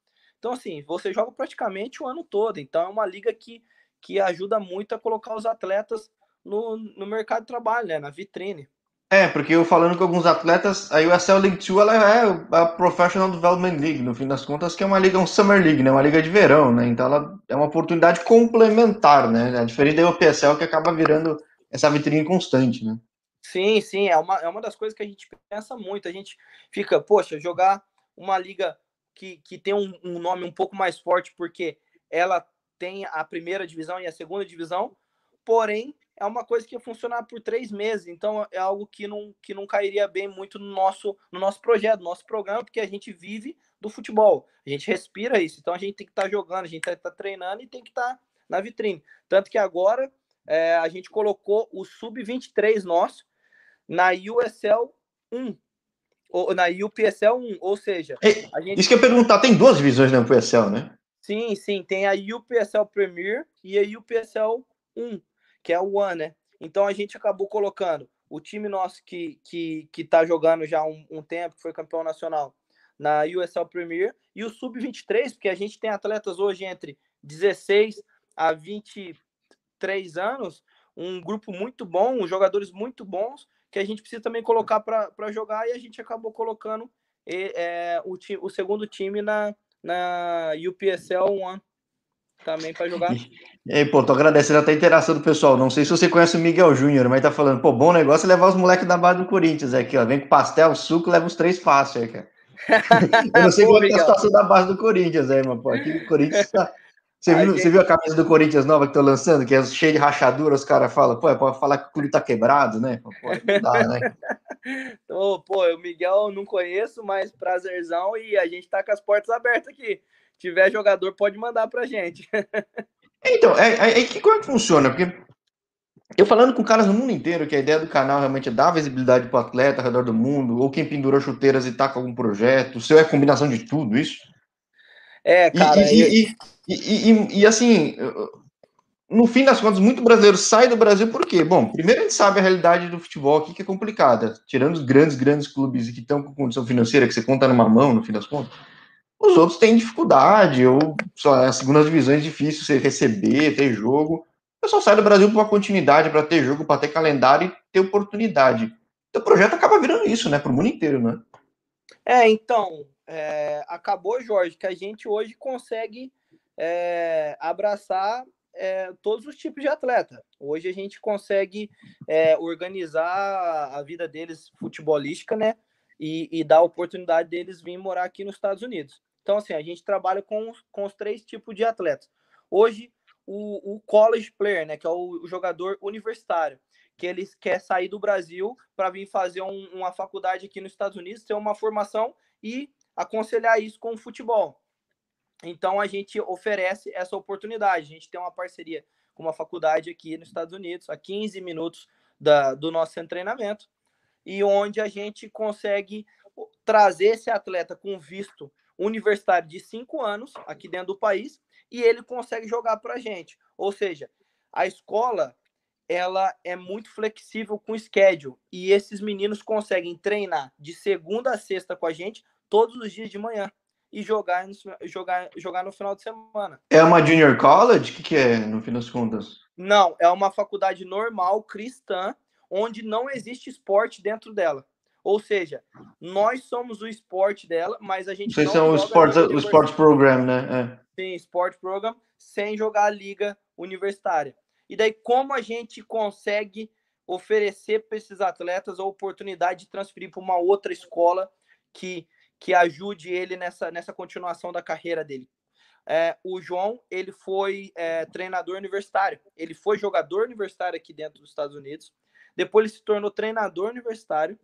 Então, assim, você joga praticamente o ano todo. Então, é uma liga que, que ajuda muito a colocar os atletas no, no mercado de trabalho, né? Na vitrine. É, porque eu falando com alguns atletas, a USL League 2 ela é a Professional Development League, no fim das contas, que é uma liga, um Summer League, né? Uma liga de verão, né? Então ela é uma oportunidade complementar, né? É diferente da UPSL que acaba virando essa vitrine constante, né? Sim, sim, é uma, é uma das coisas que a gente pensa muito. A gente fica, poxa, jogar uma liga que, que tem um, um nome um pouco mais forte, porque ela tem a primeira divisão e a segunda divisão, porém é uma coisa que ia funcionar por três meses, então é algo que não, que não cairia bem muito no nosso, no nosso projeto, no nosso programa, porque a gente vive do futebol, a gente respira isso, então a gente tem que estar tá jogando, a gente tem que estar tá treinando e tem que estar tá na vitrine. Tanto que agora é, a gente colocou o Sub-23 nosso na USL 1, ou na UPSL 1, ou seja, a gente... Isso que eu ia perguntar, tem duas divisões na UPSL, né? Sim, sim, tem a UPSL Premier e a UPSL 1 que é o One, né? Então a gente acabou colocando o time nosso que, que, que tá jogando já um, um tempo, que foi campeão nacional na USL Premier, e o Sub-23, porque a gente tem atletas hoje entre 16 a 23 anos, um grupo muito bom, jogadores muito bons, que a gente precisa também colocar para jogar, e a gente acabou colocando é, o, o segundo time na, na UPSL One também para jogar. E aí, pô, tô agradecendo até a interação do pessoal. Não sei se você conhece o Miguel Júnior, mas tá falando, pô, bom negócio é levar os moleques da base do Corinthians aqui, ó. Vem com pastel, suco, leva os três fácil. Eu não sei qual é a situação da base do Corinthians aí, mas pô, aqui no Corinthians tá. Você viu, gente... você viu a camisa do Corinthians nova que tô lançando, que é cheia de rachadura, os caras falam, pô, é pra falar que o clube tá quebrado, né? Pô, não dá, né? então, pô, o Miguel não conheço, mas prazerzão e a gente tá com as portas abertas aqui tiver jogador, pode mandar pra gente. então, é, é, é como é que funciona? Porque eu falando com caras no mundo inteiro que a ideia do canal realmente é dar visibilidade pro atleta ao redor do mundo, ou quem pendurou chuteiras e tá com algum projeto, o seu é combinação de tudo isso? É, cara. E, e, e, assim, no fim das contas, muito brasileiro sai do Brasil por quê? Bom, primeiro a gente sabe a realidade do futebol aqui que é complicada, tirando os grandes, grandes clubes que estão com condição financeira que você conta numa mão, no fim das contas os outros têm dificuldade, ou só as segundas divisões é difícil você receber, ter jogo. O pessoal sai do Brasil para uma continuidade, para ter jogo, para ter calendário e ter oportunidade. Então o projeto acaba virando isso, né, para o mundo inteiro, né? É, então, é, acabou, Jorge, que a gente hoje consegue é, abraçar é, todos os tipos de atleta. Hoje a gente consegue é, organizar a vida deles futebolística, né? E, e dar a oportunidade deles vir morar aqui nos Estados Unidos. Então, assim, a gente trabalha com, com os três tipos de atletas. Hoje, o, o college player, né, que é o, o, jogador universitário, que ele quer sair do Brasil para vir fazer um, uma faculdade aqui nos Estados Unidos, ter uma formação e aconselhar isso com o futebol. Então, a gente oferece essa oportunidade. A gente tem uma parceria com uma faculdade aqui nos Estados Unidos, a 15 minutos da, do nosso treinamento, e onde a gente consegue trazer esse atleta com visto universitário de cinco anos aqui dentro do país e ele consegue jogar para a gente. Ou seja, a escola ela é muito flexível com o schedule e esses meninos conseguem treinar de segunda a sexta com a gente todos os dias de manhã e jogar, jogar, jogar no final de semana. É uma junior college? O que, que é, no fim das contas? Não, é uma faculdade normal, cristã, onde não existe esporte dentro dela. Ou seja, nós somos o esporte dela, mas a gente Vocês não são o sports, o sports program, né? É. Sim, sport program, sem jogar a liga universitária. E daí, como a gente consegue oferecer para esses atletas a oportunidade de transferir para uma outra escola que, que ajude ele nessa, nessa continuação da carreira dele? É, o João ele foi é, treinador universitário, ele foi jogador universitário aqui dentro dos Estados Unidos, depois ele se tornou treinador universitário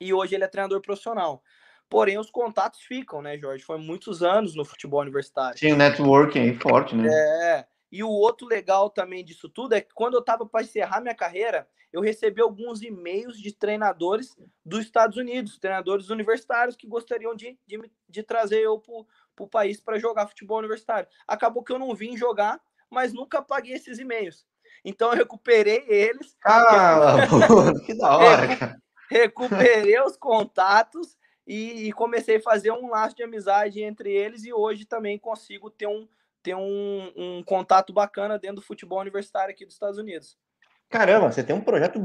e hoje ele é treinador profissional. Porém, os contatos ficam, né, Jorge? Foi muitos anos no futebol universitário. Sim, o networking forte, né? É. E o outro legal também disso tudo é que quando eu estava para encerrar minha carreira, eu recebi alguns e-mails de treinadores dos Estados Unidos, treinadores universitários que gostariam de, de, de trazer eu para o país para jogar futebol universitário. Acabou que eu não vim jogar, mas nunca paguei esses e-mails. Então eu recuperei eles. Ah, que da hora, cara. Recuperei os contatos e, e, comecei a fazer um laço de amizade entre eles e hoje também consigo ter um, ter um, um contato bacana dentro do futebol universitário aqui dos Estados Unidos. Caramba, você tem um projeto.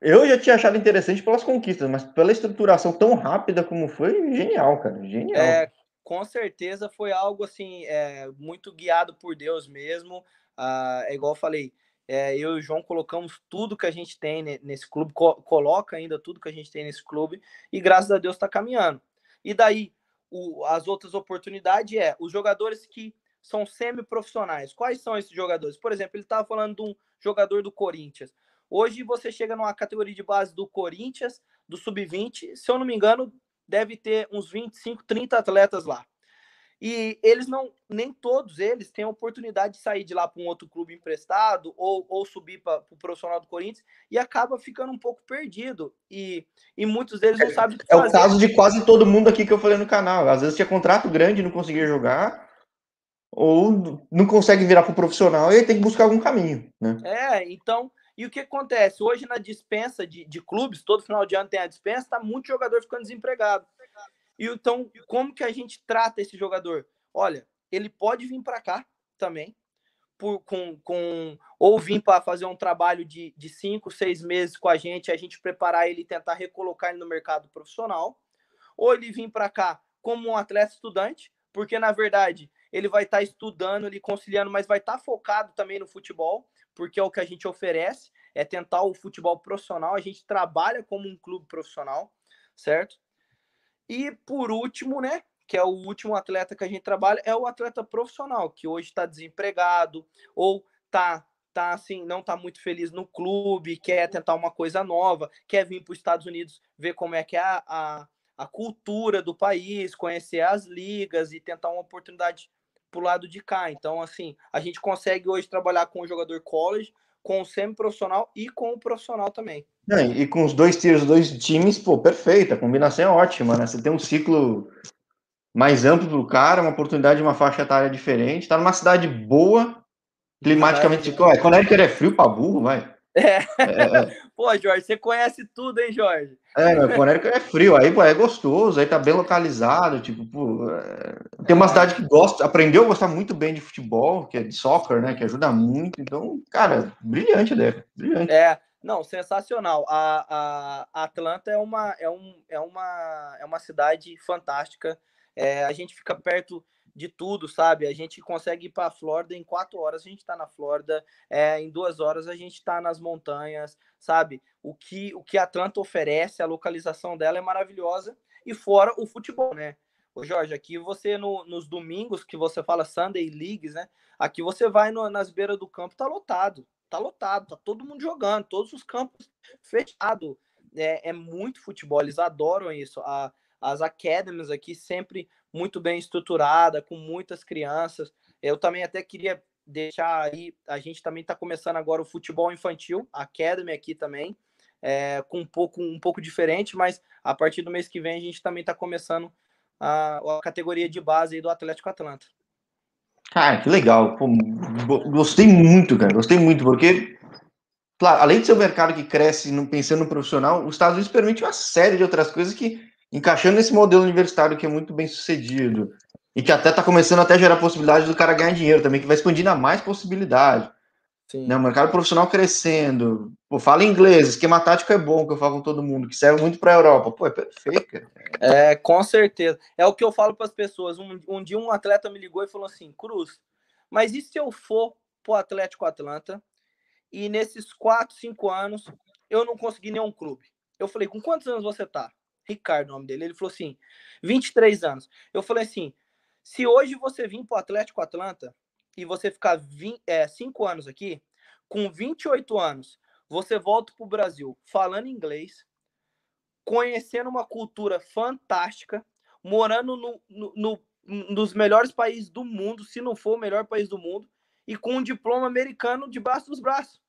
Eu já tinha achado interessante pelas conquistas, mas pela estruturação tão rápida como foi, genial, cara. Genial. É, com certeza foi algo assim, é, muito guiado por Deus mesmo. Ah, é igual eu falei, é, eu e o João colocamos tudo que a gente tem nesse clube, co coloca ainda tudo que a gente tem nesse clube, e graças a Deus está caminhando. E daí, o, as outras oportunidades é os jogadores que são semi-profissionais. Quais são esses jogadores? Por exemplo, ele estava falando de um jogador do Corinthians. Hoje você chega numa categoria de base do Corinthians, do Sub-20, se eu não me engano, deve ter uns 25, 30 atletas lá. E eles não, nem todos eles têm a oportunidade de sair de lá para um outro clube emprestado ou, ou subir para o pro profissional do Corinthians e acaba ficando um pouco perdido. E, e muitos deles não sabem o que É fazer. o caso de quase todo mundo aqui que eu falei no canal. Às vezes tinha contrato grande e não conseguia jogar, ou não consegue virar para o profissional e tem que buscar algum caminho. Né? É, então. E o que acontece? Hoje na dispensa de, de clubes, todo final de ano tem a dispensa, está muito jogador ficando desempregado. E então, como que a gente trata esse jogador? Olha, ele pode vir para cá também, por, com, com, ou vir para fazer um trabalho de, de cinco, seis meses com a gente, a gente preparar ele e tentar recolocar ele no mercado profissional, ou ele vir para cá como um atleta estudante, porque na verdade ele vai estar tá estudando, ele conciliando, mas vai estar tá focado também no futebol, porque é o que a gente oferece, é tentar o futebol profissional, a gente trabalha como um clube profissional, certo? E por último, né, que é o último atleta que a gente trabalha, é o atleta profissional, que hoje está desempregado ou tá tá assim, não tá muito feliz no clube, quer tentar uma coisa nova, quer vir para os Estados Unidos ver como é que é a, a, a, cultura do país, conhecer as ligas e tentar uma oportunidade pro lado de cá. Então, assim, a gente consegue hoje trabalhar com o jogador college, com o semi-profissional e com o profissional também. Não, e com os dois tiros, dois times, pô, perfeita, a combinação é ótima, né? Você tem um ciclo mais amplo pro cara, uma oportunidade de uma faixa etária diferente, tá numa cidade boa, climaticamente. É, Connecticut é frio pra burro, vai. É. é, é. Pô, Jorge, você conhece tudo, hein, Jorge? É, meu, Connecticut é frio, aí pô, é gostoso, aí tá bem localizado, tipo, pô, é... tem uma é. cidade que gosta, aprendeu a gostar muito bem de futebol, que é de soccer, né, que ajuda muito, então, cara, brilhante ideia, brilhante. É, não, sensacional. A, a Atlanta é uma, é, um, é, uma, é uma cidade fantástica. É, a gente fica perto de tudo, sabe? A gente consegue ir para a Flórida em quatro horas, a gente está na Flórida, é, em duas horas a gente está nas montanhas, sabe? O que, o que Atlanta oferece, a localização dela é maravilhosa, e fora o futebol, né? Ô Jorge, aqui você no, nos domingos que você fala Sunday Leagues, né? Aqui você vai no, nas beiras do campo, tá lotado tá lotado, tá todo mundo jogando, todos os campos fechados. É, é muito futebol, eles adoram isso. A, as academies aqui sempre muito bem estruturada, com muitas crianças. Eu também até queria deixar aí, a gente também está começando agora o futebol infantil, academy aqui também, é, com um pouco, um pouco diferente, mas a partir do mês que vem a gente também está começando a, a categoria de base do Atlético Atlanta. Cara, que legal. Pô, gostei muito, cara. Gostei muito, porque, claro, além de ser um mercado que cresce pensando no profissional, os Estados Unidos permite uma série de outras coisas que, encaixando nesse modelo universitário que é muito bem sucedido, e que até está começando até a gerar possibilidade do cara ganhar dinheiro também, que vai expandindo a mais possibilidade. Sim. Né? O mercado profissional crescendo. Pô, fala inglês, esquema tático é bom, que eu falo com todo mundo, que serve muito para a Europa. Pô, é perfeito, cara. É, com certeza. É o que eu falo para as pessoas. Um, um, dia um atleta me ligou e falou assim: Cruz, mas e se eu for pro Atlético Atlanta e nesses quatro, cinco anos eu não consegui nenhum clube? Eu falei: com quantos anos você tá? Ricardo, o nome dele. Ele falou assim: 23 anos. Eu falei assim: se hoje você vir pro Atlético Atlanta e você ficar 5 é, cinco anos aqui, com 28 anos, você volta para o Brasil falando inglês, conhecendo uma cultura fantástica, morando no, no, no, nos melhores países do mundo, se não for o melhor país do mundo, e com um diploma americano debaixo dos braços.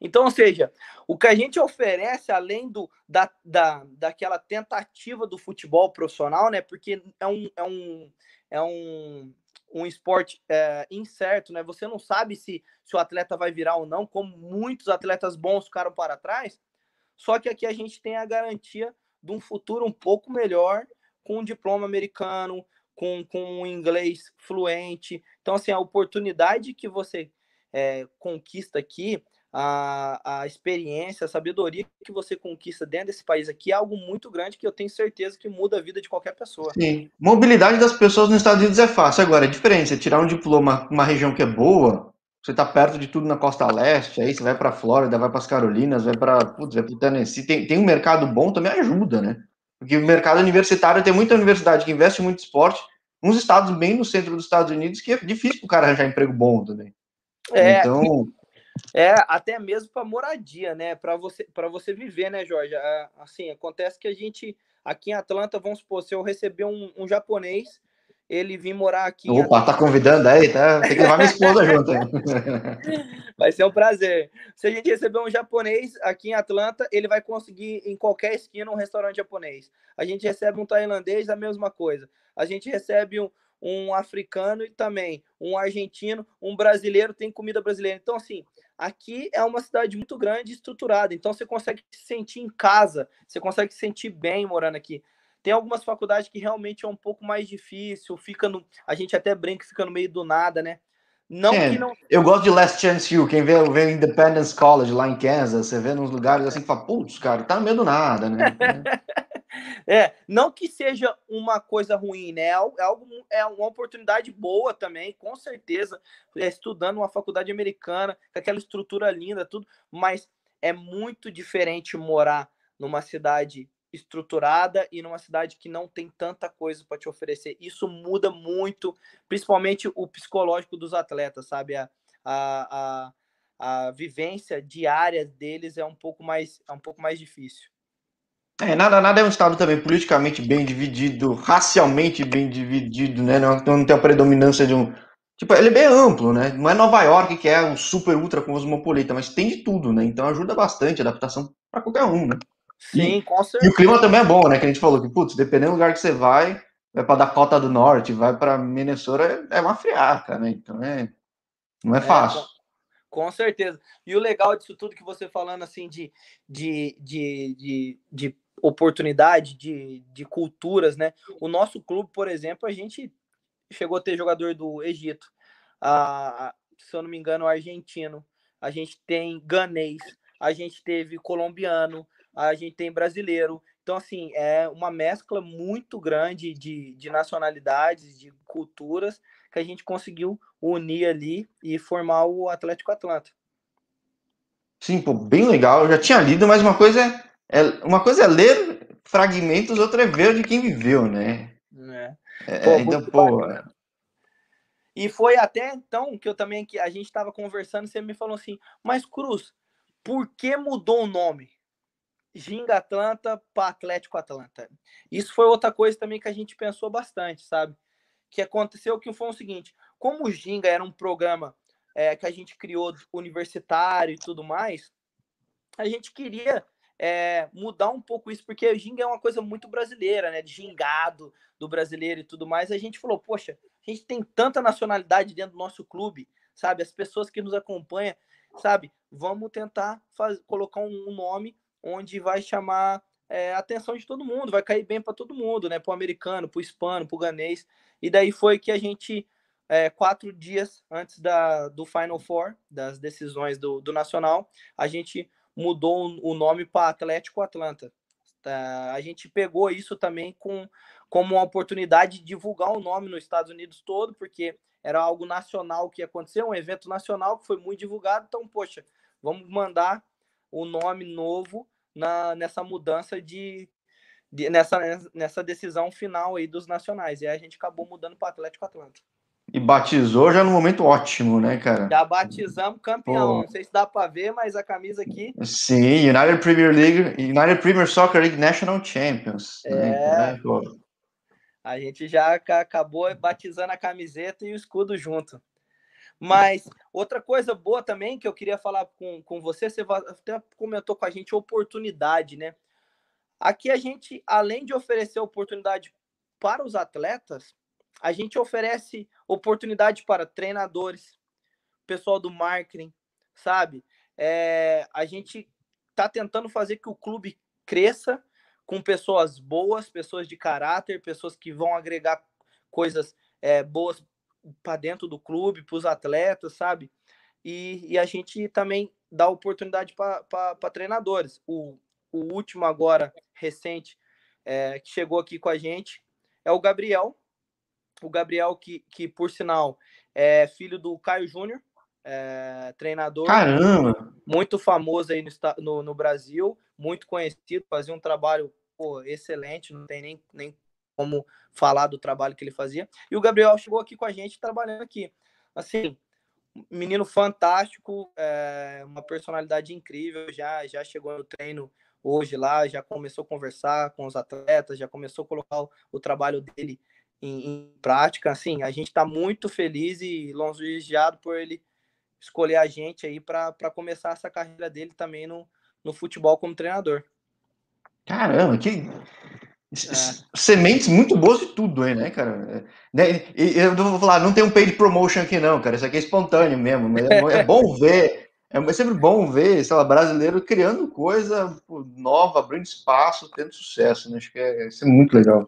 Então, ou seja, o que a gente oferece, além do, da, da, daquela tentativa do futebol profissional, né? Porque é um, é um, é um, um esporte é, incerto, né? Você não sabe se, se o atleta vai virar ou não, como muitos atletas bons ficaram para trás. Só que aqui a gente tem a garantia de um futuro um pouco melhor, com um diploma americano, com, com um inglês fluente. Então, assim, a oportunidade que você é, conquista aqui a, a experiência, a sabedoria que você conquista dentro desse país aqui é algo muito grande que eu tenho certeza que muda a vida de qualquer pessoa. Sim. Mobilidade das pessoas nos Estados Unidos é fácil. Agora, é diferente. Você tirar um diploma numa região que é boa, você está perto de tudo na costa leste, aí você vai para Flórida, vai para as Carolinas, vai para vai para Tennessee. Tem, tem um mercado bom, também ajuda, né? Porque o mercado universitário tem muita universidade que investe muito esporte, uns estados bem no centro dos Estados Unidos que é difícil para o cara arranjar emprego bom também. É, então, é, até mesmo para moradia, né? Para você, para você viver, né, Jorge? Assim, acontece que a gente aqui em Atlanta, vamos supor, se eu receber um, um japonês, ele vir morar aqui. Opa, tá convidando aí, tá? Tem que levar minha esposa junto. vai ser um prazer. Se a gente receber um japonês aqui em Atlanta, ele vai conseguir em qualquer esquina um restaurante japonês. A gente recebe um tailandês, a mesma coisa. A gente recebe um, um africano e também um argentino, um brasileiro tem comida brasileira. Então, assim, aqui é uma cidade muito grande e estruturada, então você consegue se sentir em casa, você consegue se sentir bem morando aqui. Tem algumas faculdades que realmente é um pouco mais difícil, fica no, a gente até brinca, fica no meio do nada, né? Não é, que não. Eu gosto de Last Chance U. Quem vê, vê Independence College lá em Kansas, você vê nos lugares assim que fala, putz, cara, tá no meio do nada, né? é, não que seja uma coisa ruim, né? É algo, é uma oportunidade boa também, com certeza. É, estudando uma faculdade americana, com aquela estrutura linda, tudo, mas é muito diferente morar numa cidade estruturada e numa cidade que não tem tanta coisa para te oferecer. Isso muda muito, principalmente o psicológico dos atletas, sabe? A, a, a, a vivência diária deles é um pouco mais, é um pouco mais difícil. É, nada, nada é um estado também politicamente bem dividido, racialmente bem dividido, né? Não, não tem a predominância de um. Tipo, ele é bem amplo, né? Não é Nova York que é o super ultra cosmopolita, mas tem de tudo, né? Então ajuda bastante a adaptação para qualquer um, né? Sim, e, com certeza. E o clima também é bom, né? Que a gente falou que, putz, dependendo do lugar que você vai, vai para Dakota do Norte, vai para Minnesota, é uma friaca, né? Então é, não é, é fácil. Com, com, certeza. E o legal disso tudo que você falando, assim, de, de, de, de, de oportunidade, de, de culturas, né? O nosso clube, por exemplo, a gente chegou a ter jogador do Egito, a, se eu não me engano, argentino, a gente tem ganês, a gente teve colombiano, a gente tem brasileiro. Então, assim, é uma mescla muito grande de, de nacionalidades, de culturas, que a gente conseguiu unir ali e formar o Atlético Atlanta. Sim, pô, bem legal. Eu já tinha lido, mas uma coisa é, é uma coisa é ler fragmentos, outra é ver de quem viveu, né? É. é pô, então, pô. E foi até então que eu também que a gente estava conversando, você me falou assim, mas Cruz, por que mudou o nome? Ginga Atlanta para Atlético Atlanta. Isso foi outra coisa também que a gente pensou bastante, sabe? Que aconteceu que foi o seguinte: como o Ginga era um programa é, que a gente criou universitário e tudo mais, a gente queria é, mudar um pouco isso, porque o Ginga é uma coisa muito brasileira, né? De gingado do brasileiro e tudo mais. A gente falou, poxa, a gente tem tanta nacionalidade dentro do nosso clube, sabe? As pessoas que nos acompanham, sabe? Vamos tentar faz, colocar um nome onde vai chamar é, a atenção de todo mundo, vai cair bem para todo mundo, né? Para o americano, para o hispano, para o ganês. E daí foi que a gente é, quatro dias antes da, do Final Four, das decisões do, do Nacional, a gente mudou o nome para Atlético Atlanta. Tá? A gente pegou isso também com, como uma oportunidade de divulgar o nome nos Estados Unidos todo, porque era algo nacional que aconteceu, um evento nacional que foi muito divulgado. Então, poxa, vamos mandar o nome novo na, nessa mudança de, de, nessa, nessa decisão final aí dos nacionais. E aí a gente acabou mudando para Atlético Atlanta. E batizou já no momento ótimo, né, cara? Já batizamos campeão. Pô. Não sei se dá para ver, mas a camisa aqui. Sim, United Premier League, United Premier Soccer League National Champions. Né, é. Né? A gente já acabou batizando a camiseta e o escudo junto. Mas outra coisa boa também que eu queria falar com, com você, você até comentou com a gente oportunidade, né? Aqui a gente, além de oferecer oportunidade para os atletas, a gente oferece oportunidade para treinadores, pessoal do marketing, sabe? É, a gente está tentando fazer que o clube cresça com pessoas boas, pessoas de caráter, pessoas que vão agregar coisas é, boas para dentro do clube, para os atletas, sabe? E, e, a gente também dá oportunidade para treinadores. O, o último agora, recente, é, que chegou aqui com a gente, é o Gabriel. O Gabriel, que, que por sinal, é filho do Caio Júnior, é, treinador. Caramba! Muito famoso aí no, no, no, Brasil, muito conhecido, fazia um trabalho pô, excelente, não tem nem, nem como falar do trabalho que ele fazia. E o Gabriel chegou aqui com a gente trabalhando aqui. Assim, menino fantástico, é, uma personalidade incrível, já, já chegou no treino hoje lá, já começou a conversar com os atletas, já começou a colocar o, o trabalho dele em, em, prática. Assim, a gente está muito feliz e longeado por ele escolher a gente aí para começar essa carreira dele também no, no futebol como treinador. Caramba, que, é. Sementes muito boas de tudo aí, né, cara? É, eu vou falar, não tem um paid promotion aqui, não, cara. Isso aqui é espontâneo mesmo. Mas é, é bom ver. É sempre bom ver, sei lá, brasileiro criando coisa nova, abrindo espaço, tendo sucesso, né? Acho que é, isso é muito legal.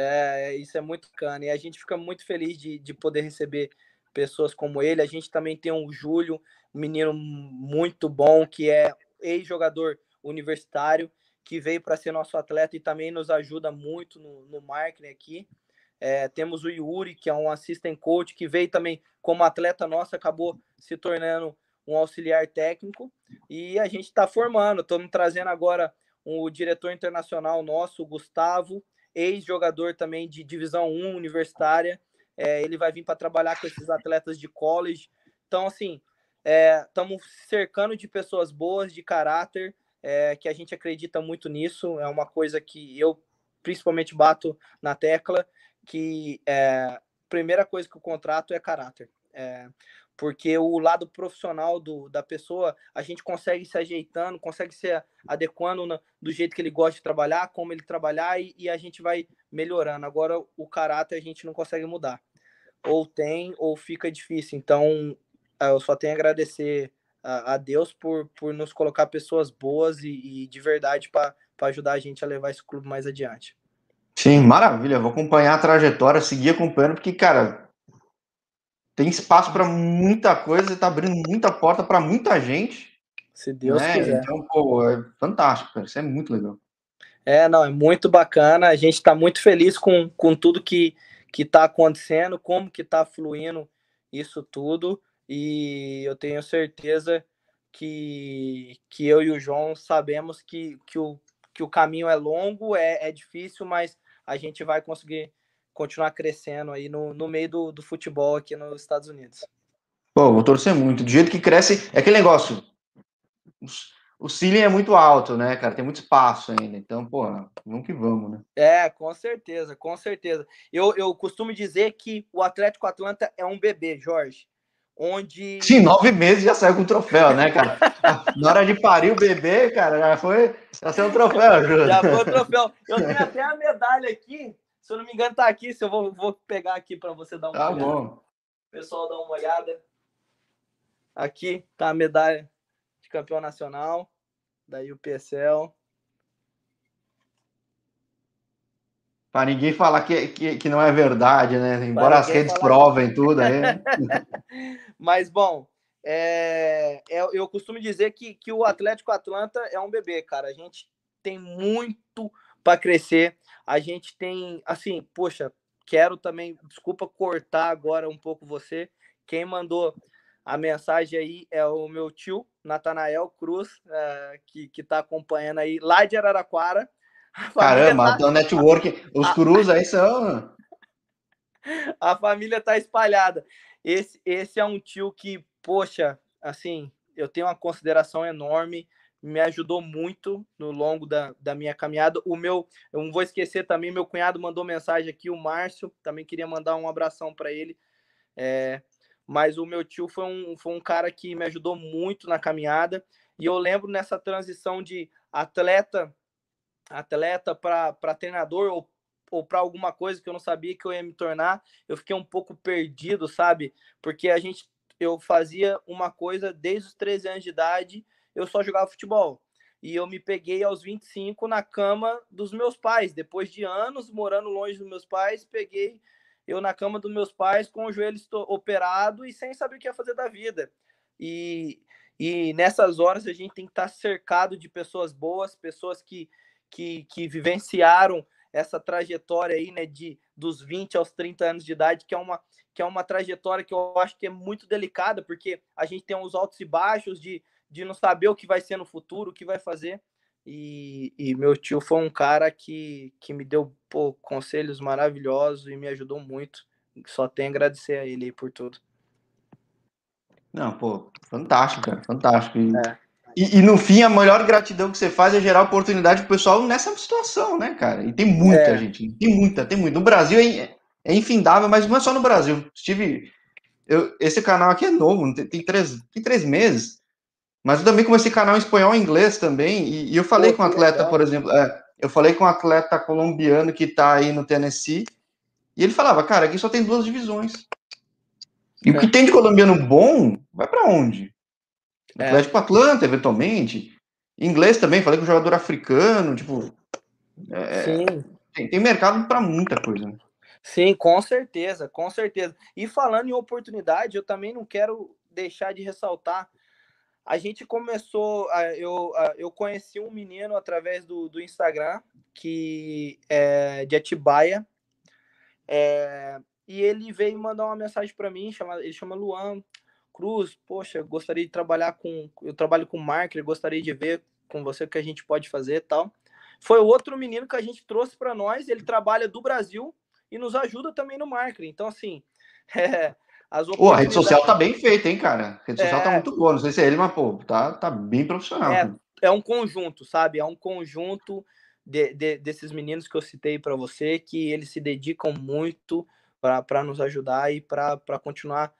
É, isso é muito bacana. E a gente fica muito feliz de, de poder receber pessoas como ele. A gente também tem um Júlio, um menino muito bom, que é ex-jogador universitário que veio para ser nosso atleta e também nos ajuda muito no, no marketing aqui. É, temos o Yuri, que é um assistant coach, que veio também como atleta nosso, acabou se tornando um auxiliar técnico. E a gente está formando, estamos trazendo agora o diretor internacional nosso, o Gustavo, ex-jogador também de divisão 1 universitária. É, ele vai vir para trabalhar com esses atletas de college. Então, assim, estamos é, cercando de pessoas boas, de caráter, é, que a gente acredita muito nisso. É uma coisa que eu principalmente bato na tecla, que é, primeira coisa que o contrato é caráter. É, porque o lado profissional do, da pessoa, a gente consegue se ajeitando, consegue se adequando do jeito que ele gosta de trabalhar, como ele trabalhar, e, e, a gente vai melhorando. Agora, o caráter a gente não consegue mudar. Ou tem, ou fica difícil. Então, eu só tenho a agradecer a, a Deus por, por nos colocar pessoas boas e, e de verdade para ajudar a gente a levar esse clube mais adiante. Sim, maravilha. Vou acompanhar a trajetória, seguir acompanhando, porque, cara, tem espaço para muita coisa, está abrindo muita porta para muita gente. Se Deus né? quiser. Então, pô, é fantástico, cara. Isso é muito legal. É, não, é muito bacana. A gente está muito feliz com, com tudo que que está acontecendo, como que está fluindo isso tudo e eu tenho certeza que, que eu e o João sabemos que, que, o, que o caminho é longo, é, é difícil, mas a gente vai conseguir continuar crescendo aí no, no meio do, do futebol aqui nos Estados Unidos. Pô, vou torcer muito. Do jeito que cresce, é aquele negócio. O ceiling é muito alto, né, cara? Tem muito espaço ainda. Então, pô, vamos que vamos, né? É, com certeza, com certeza. Eu, eu costumo dizer que o Atlético Atlanta é um bebê, Jorge onde. Sim, nove meses já saiu com troféu, né, cara? Na hora de parir o bebê, cara, já foi. Já saiu um troféu, Júlio. Já foi o troféu. Eu tenho até a medalha aqui. Se eu não me engano, tá aqui. Se eu vou, vou pegar aqui para você dar uma tá olhada. Bom. O pessoal dá uma olhada. Aqui tá a medalha de campeão nacional da UPSL. Para ninguém falar que, que, que, não é verdade, né? Embora as redes provem que... tudo aí. Né? Mas, bom, é, é, eu costumo dizer que, que o Atlético Atlanta é um bebê, cara. A gente tem muito para crescer. A gente tem, assim, poxa, quero também, desculpa cortar agora um pouco você. Quem mandou a mensagem aí é o meu tio, Natanael Cruz, é, que, que tá acompanhando aí lá de Araraquara. Caramba, tá... então network, os Cruz aí são. A família tá espalhada. Esse, esse é um tio que, poxa, assim, eu tenho uma consideração enorme, me ajudou muito no longo da, da minha caminhada. O meu, eu não vou esquecer também, meu cunhado mandou mensagem aqui, o Márcio, também queria mandar um abração para ele. É, mas o meu tio foi um, foi um cara que me ajudou muito na caminhada. E eu lembro nessa transição de atleta atleta para treinador ou, ou para alguma coisa que eu não sabia que eu ia me tornar, eu fiquei um pouco perdido, sabe? Porque a gente eu fazia uma coisa desde os 13 anos de idade, eu só jogava futebol. E eu me peguei aos 25 na cama dos meus pais. Depois de anos morando longe dos meus pais, peguei eu na cama dos meus pais com o joelho operado e sem saber o que ia fazer da vida. E, e nessas horas a gente tem que estar cercado de pessoas boas, pessoas que, que, que vivenciaram essa trajetória aí, né, de dos 20 aos 30 anos de idade, que é uma que é uma trajetória que eu acho que é muito delicada, porque a gente tem uns altos e baixos de, de não saber o que vai ser no futuro, o que vai fazer. E, e, meu tio foi um cara que, que me deu pô, conselhos maravilhosos e me ajudou muito. Só tenho a agradecer a ele por tudo. Não, pô, fantástico, cara, fantástico. E, é. e, e, no fim, a maior gratidão que você faz é gerar oportunidade pro pessoal nessa situação, né, cara? E tem muita é. gente, tem muita, tem muito. No Brasil é, é infindável, mas não é só no Brasil. Estive. Eu, esse canal aqui é novo, tem, tem, três, tem três meses. Mas eu também comecei canal em espanhol e inglês também, e, e eu falei Pô, com um atleta, legal. por exemplo, é, eu falei com um atleta colombiano que está aí no Tennessee, e ele falava, cara, aqui só tem duas divisões. E é. o que tem de colombiano bom, vai para onde? É. Atlético Atlanta, eventualmente. Inglês também, falei com um jogador africano, tipo. É, Sim. Tem, tem mercado para muita coisa. Né? Sim, com certeza, com certeza. E falando em oportunidade, eu também não quero deixar de ressaltar a gente começou, eu, eu conheci um menino através do, do Instagram, que é de Atibaia, é, e ele veio mandar uma mensagem para mim, chama, ele chama Luan Cruz, poxa, gostaria de trabalhar com, eu trabalho com marketing, gostaria de ver com você o que a gente pode fazer tal. Foi outro menino que a gente trouxe para nós, ele trabalha do Brasil e nos ajuda também no marketing. Então, assim, é, as Pô, a rede social tá bem feita, hein, cara? A rede social tá é... tá muito boa. Não sei se é ele, mas, pô, tá, tá bem profissional. É, é um conjunto, sabe? É um conjunto de, de, desses meninos que eu citei para você, que eles se dedicam muito para nos ajudar e para continuar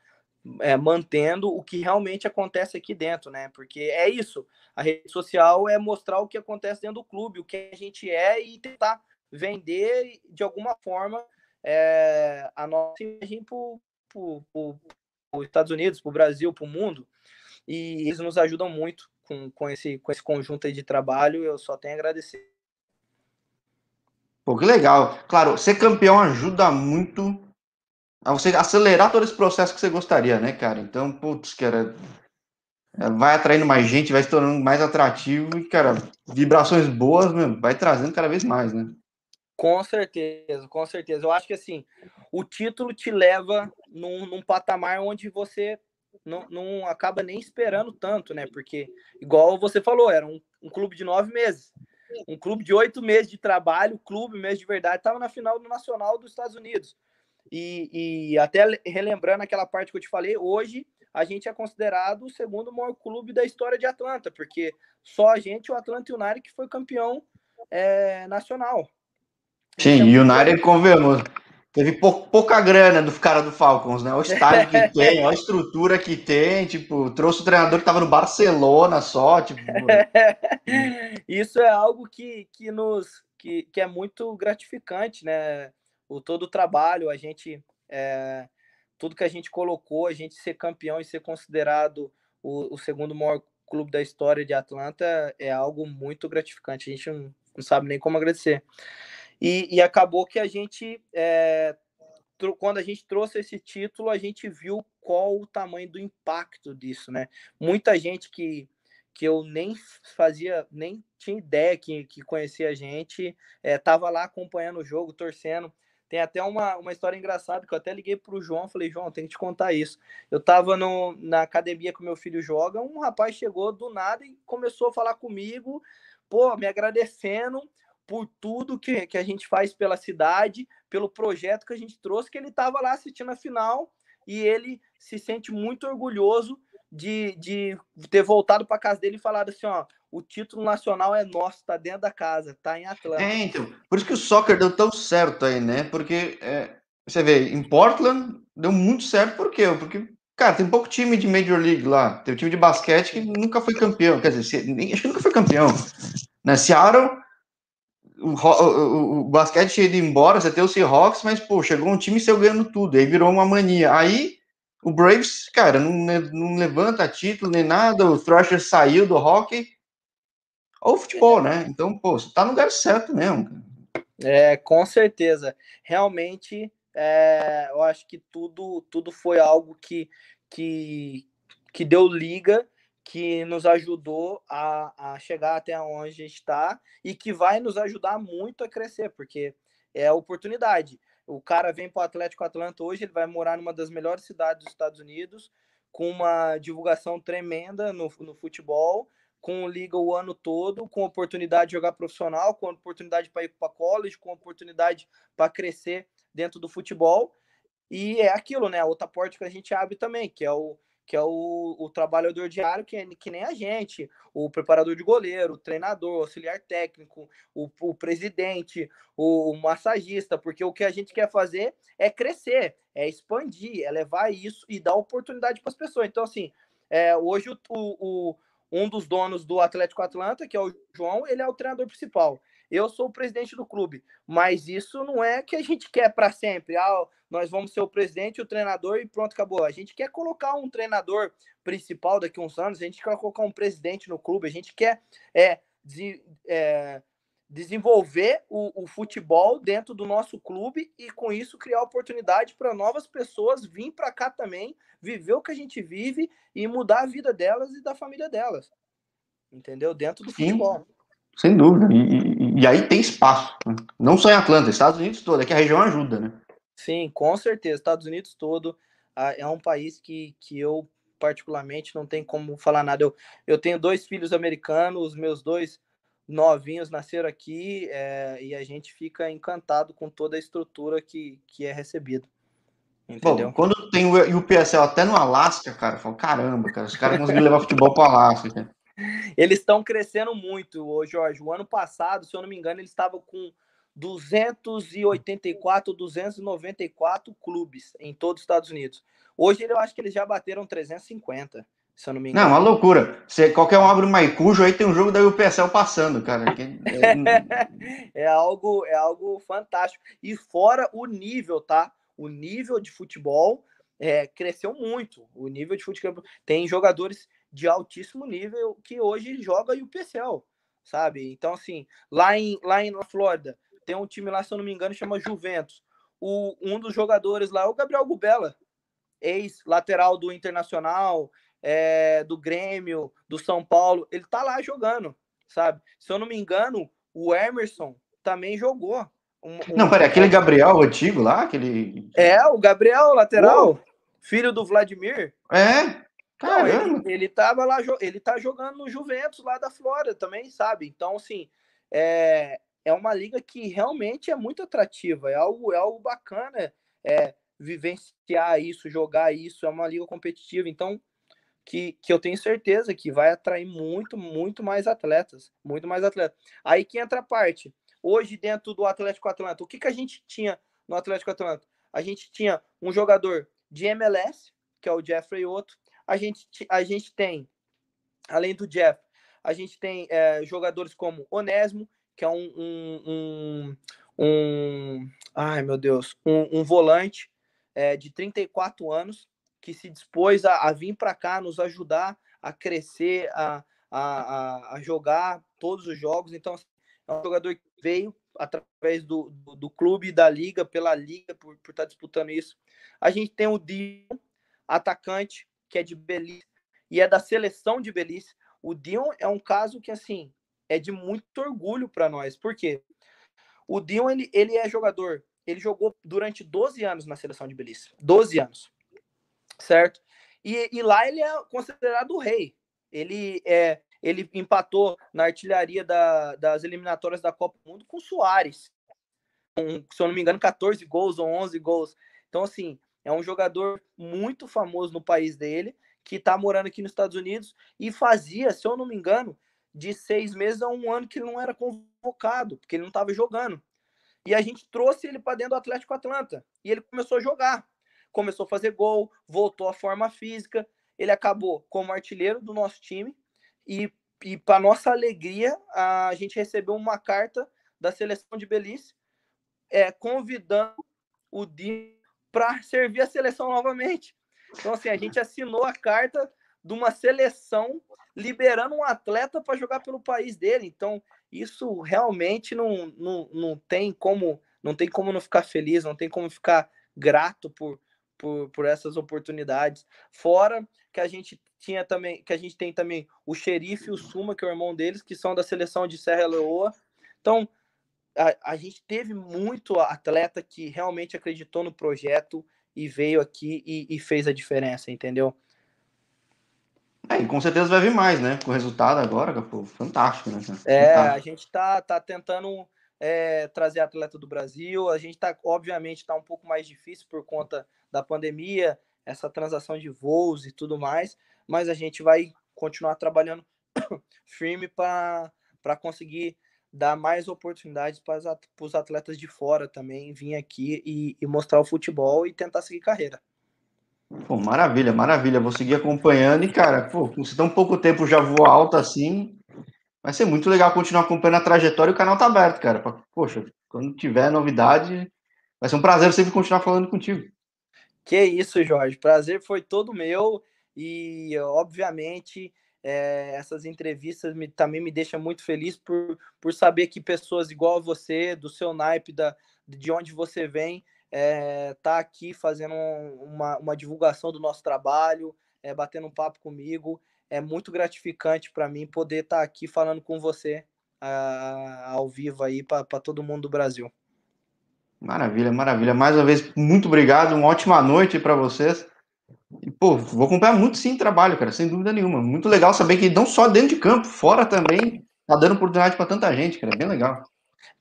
é, mantendo o que realmente acontece aqui dentro, né? Porque é isso. A rede social é mostrar o que acontece dentro do clube, o que a gente é e tentar vender de alguma forma é, a nossa imagem para os Estados Unidos, para o Brasil, para o mundo, e eles nos ajudam muito com, com, esse, com esse conjunto de trabalho. Eu só tenho a agradecer. Pô, que legal. Claro, ser campeão ajuda muito a você acelerar todo esse processo que você gostaria, né, cara? Então, putz, cara, é, vai atraindo mais gente, vai se tornando mais atrativo e, cara, vibrações boas, meu, vai trazendo cada vez mais, né? Com certeza, com certeza. Eu acho que assim, o título te leva num, num patamar onde você não, não, acaba nem esperando tanto, né? Porque, igual você falou, era um, um clube de nove meses. Um clube de oito meses de trabalho, clube mesmo de verdade, estava na final do Nacional dos Estados Unidos. E, e até relembrando aquela parte que eu te falei, hoje a gente é considerado o segundo maior clube da história de Atlanta, porque só a gente, o Atlanta United, que foi campeão é, nacional. Sim, o United, convenhamos, teve pou, pouca grana do cara do Falcons, né? O estádio que tem, a estrutura que tem, tipo, trouxe o treinador que estava no Barcelona só, tipo... Isso é algo que, que nos... Que, que é muito gratificante, né? O todo o trabalho, a gente... É, tudo que a gente colocou, a gente ser campeão e ser considerado o, o segundo maior clube da história de Atlanta é algo muito gratificante. A gente não, não sabe nem como agradecer. E, e acabou que a gente, é, quando a gente trouxe esse título, a gente viu qual o tamanho do impacto disso, né? Muita gente que, que eu nem fazia, nem tinha ideia que, que conhecia a gente, estava é, lá acompanhando o jogo, torcendo. Tem até uma, uma história engraçada que eu até liguei para o João, falei, João, tem que te contar isso. Eu estava na academia que meu filho joga, um rapaz chegou do nada e começou a falar comigo, pô, me agradecendo por tudo que, que a gente faz pela cidade, pelo projeto que a gente trouxe, que ele estava lá assistindo a final e ele se sente muito orgulhoso de, de ter voltado para casa dele e falado assim, ó, o título nacional é nosso, tá dentro da casa, tá em Atlanta. É, então, por isso que o soccer deu tão certo aí, né? Porque é, você vê, em Portland deu muito certo, por quê? Porque, cara, tem pouco time de Major League lá, tem um time de basquete que nunca foi campeão, quer dizer, acho que nunca foi campeão. Né? Seattle o, o, o, basquete tinha ido embora, você tem o Seahawks, mas, pô, chegou um time e saiu ganhando tudo, aí virou uma mania. Aí, o Braves, cara, não, não levanta título nem nada, o Thrasher saiu do hockey, ou futebol, né? Então, pô, você tá no lugar certo mesmo. É, com certeza. Realmente, é, eu acho que tudo, tudo foi algo que, que, que deu liga que nos ajudou a, a chegar até onde a gente está e que vai nos ajudar muito a crescer, porque é oportunidade. O cara vem para o Atlético Atlanta hoje, ele vai morar numa das melhores cidades dos Estados Unidos, com uma divulgação tremenda no, no futebol, com liga o ano todo, com oportunidade de jogar profissional, com oportunidade para ir para college, com oportunidade para crescer dentro do futebol. E é aquilo, né? Outra porta que a gente abre também, que é o, que é o, o trabalhador diário, que, é, que nem a gente, o preparador de goleiro, o treinador, o auxiliar técnico, o, o presidente, o, o massagista, porque o que a gente quer fazer é crescer, é expandir, é levar isso e dar oportunidade para as pessoas. Então, assim, é, hoje o, o, um dos donos do Atlético Atlanta, que é o João, ele é o treinador principal eu sou o presidente do clube, mas isso não é que a gente quer para sempre. Ah, nós vamos ser o presidente, o treinador e pronto, acabou. A gente quer colocar um treinador principal daqui a uns anos, a gente quer colocar um presidente no clube, a gente quer é, de, é, desenvolver o, o, futebol dentro do nosso clube e com isso criar oportunidade para novas pessoas vir para cá também, viver o que a gente vive e mudar a vida delas e da família delas. Entendeu? Dentro do Sim. futebol. Sem dúvida. E, e, aí tem espaço. Né? Não só em Atlanta, Estados Unidos todo. É que a região ajuda, né? Sim, com certeza. Estados Unidos todo é um país que, que eu, particularmente, não tem como falar nada. Eu, eu tenho dois filhos americanos, os meus dois novinhos nasceram aqui é, e a gente fica encantado com toda a estrutura que, que é recebida. Entendeu? Bom, quando tem o UPSL até no Alasca, cara, eu falo, caramba, cara, os caras conseguiram levar futebol para o Alasca. Cara. Eles estão crescendo muito, ô Jorge. O ano passado, se eu não me engano, eles estavam com 284, 294 clubes em todos os Estados Unidos. Hoje eu acho que eles já bateram 350, se eu não me engano. Não, uma loucura. Você, qualquer um abre o Maicujo, aí tem um jogo da UPSL passando, cara. É... é, algo, é algo fantástico. E fora o nível, tá? O nível de futebol é, cresceu muito. O nível de futebol. Tem jogadores de altíssimo nível que hoje joga o PCL, sabe? Então, assim, lá em, lá em Flórida, tem um time lá, se eu não me engano, chama Juventus. O, um dos jogadores lá é o Gabriel Gubela, ex-lateral do Internacional, é, do Grêmio, do São Paulo. Ele tá lá jogando, sabe? Se eu não me engano, o Emerson também jogou. Um, um... Não, peraí, aquele Gabriel antigo lá, aquele. É, o Gabriel, lateral, filho do Vladimir. É, não, ele, ele tava lá, ele tá jogando no Juventus lá da Flórida também, sabe? Então, assim, é, é uma liga que realmente é muito atrativa, é algo, é algo bacana é, vivenciar isso, jogar isso, é uma liga competitiva, então que, que eu tenho certeza que vai atrair muito, muito mais atletas, muito mais atletas. Aí que entra a parte. Hoje, dentro do Atlético Atlanta, o que, que a gente tinha no Atlético Atlanta? A gente tinha um jogador de MLS, que é o Jeffrey Otto, a gente, a gente tem, além do Jeff, a gente tem é, jogadores como Onésimo, que é um, um, um, um ai meu Deus, um, um volante é, de 34 anos que se dispôs a, a vir para cá nos ajudar a crescer, a, a, a, jogar todos os jogos. Então, é um jogador que veio através do, do, do, clube, da liga, pela liga, por, por estar tá disputando isso. A gente tem o Dion, atacante, que é de Belize, e é da seleção de Belize. O Dion é um caso que, assim, é de muito orgulho para nós. Por quê? O Dion, ele, ele é jogador, ele jogou durante 12 anos na seleção de Belize. 12 anos. Certo? E, e lá ele é considerado o rei. Ele é ele empatou na artilharia da, das eliminatórias da Copa do Mundo com o Soares. Se eu não me engano, 14 gols ou 11 gols. Então, assim, é um jogador muito famoso no país dele, que está morando aqui nos Estados Unidos e fazia, se eu não me engano, de seis meses a um ano que ele não era convocado, porque ele não estava jogando. E a gente trouxe ele para dentro do Atlético Atlanta. E ele começou a jogar. Começou a fazer gol, voltou à forma física. Ele acabou como artilheiro do nosso time e, e para nossa alegria, a gente recebeu uma carta da seleção de Belize é, convidando o Dino para servir a seleção novamente. Então, assim, a gente assinou a carta de uma seleção liberando um atleta para jogar pelo país dele. Então, isso realmente não, não, não tem como não tem como não ficar feliz, não tem como ficar grato por, por, por essas oportunidades. Fora que a gente tinha também, que a gente tem também o xerife e o Suma, que é o irmão deles, que são da seleção de Serra Leoa. Então, a, a gente teve muito atleta que realmente acreditou no projeto e veio aqui e, e fez a diferença, entendeu? É, e com certeza vai vir mais, né? Com o resultado agora, pô, fantástico, né? É, a gente tá, tá tentando é, trazer atleta do Brasil. A gente tá, obviamente, tá um pouco mais difícil por conta da pandemia, essa transação de voos e tudo mais, mas a gente vai continuar trabalhando firme para conseguir dar mais oportunidades para os atletas de fora também vir aqui e, e, mostrar o futebol e tentar seguir carreira. Pô, maravilha, maravilha. Vou seguir acompanhando e, cara, pô, se tão pouco tempo já voa alto assim, vai ser muito legal continuar acompanhando a trajetória e o canal tá aberto, cara. Poxa, quando tiver novidade, vai ser um prazer sempre continuar falando contigo. Que isso, Jorge. Prazer foi todo meu e, obviamente, é, essas entrevistas me, também me deixam muito feliz por, por saber que pessoas igual a você, do seu naipe, da, de onde você vem, é, tá aqui fazendo uma, uma divulgação do nosso trabalho, é, batendo um papo comigo. É muito gratificante para mim poder estar tá aqui falando com você a, ao vivo aí para todo mundo do Brasil. Maravilha, maravilha. Mais uma vez, muito obrigado. Uma ótima noite para vocês. E, pô, vou acompanhar muito sim trabalho, cara, sem dúvida nenhuma. Muito legal saber que não só dentro de campo, fora também, tá dando oportunidade para tanta gente, cara. Bem legal.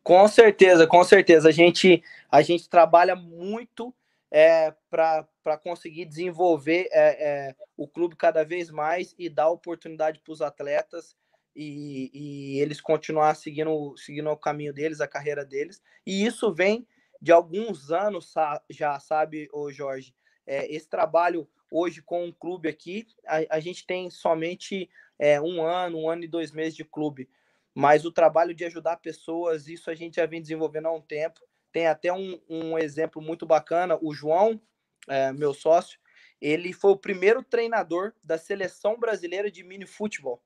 Com certeza, com certeza. A gente, a gente trabalha muito é, para conseguir desenvolver é, é, o clube cada vez mais e dar oportunidade para os atletas e, e, eles continuar seguindo, seguindo o caminho deles, a carreira deles. E isso vem de alguns anos já, sabe, o Jorge? É, esse trabalho hoje com o clube aqui, a, a gente tem somente é, um ano, um ano e dois meses de clube. Mas o trabalho de ajudar pessoas, isso a gente já vem desenvolvendo há um tempo. Tem até um, um exemplo muito bacana, o João, é, meu sócio, ele foi o primeiro treinador da seleção brasileira de mini futebol.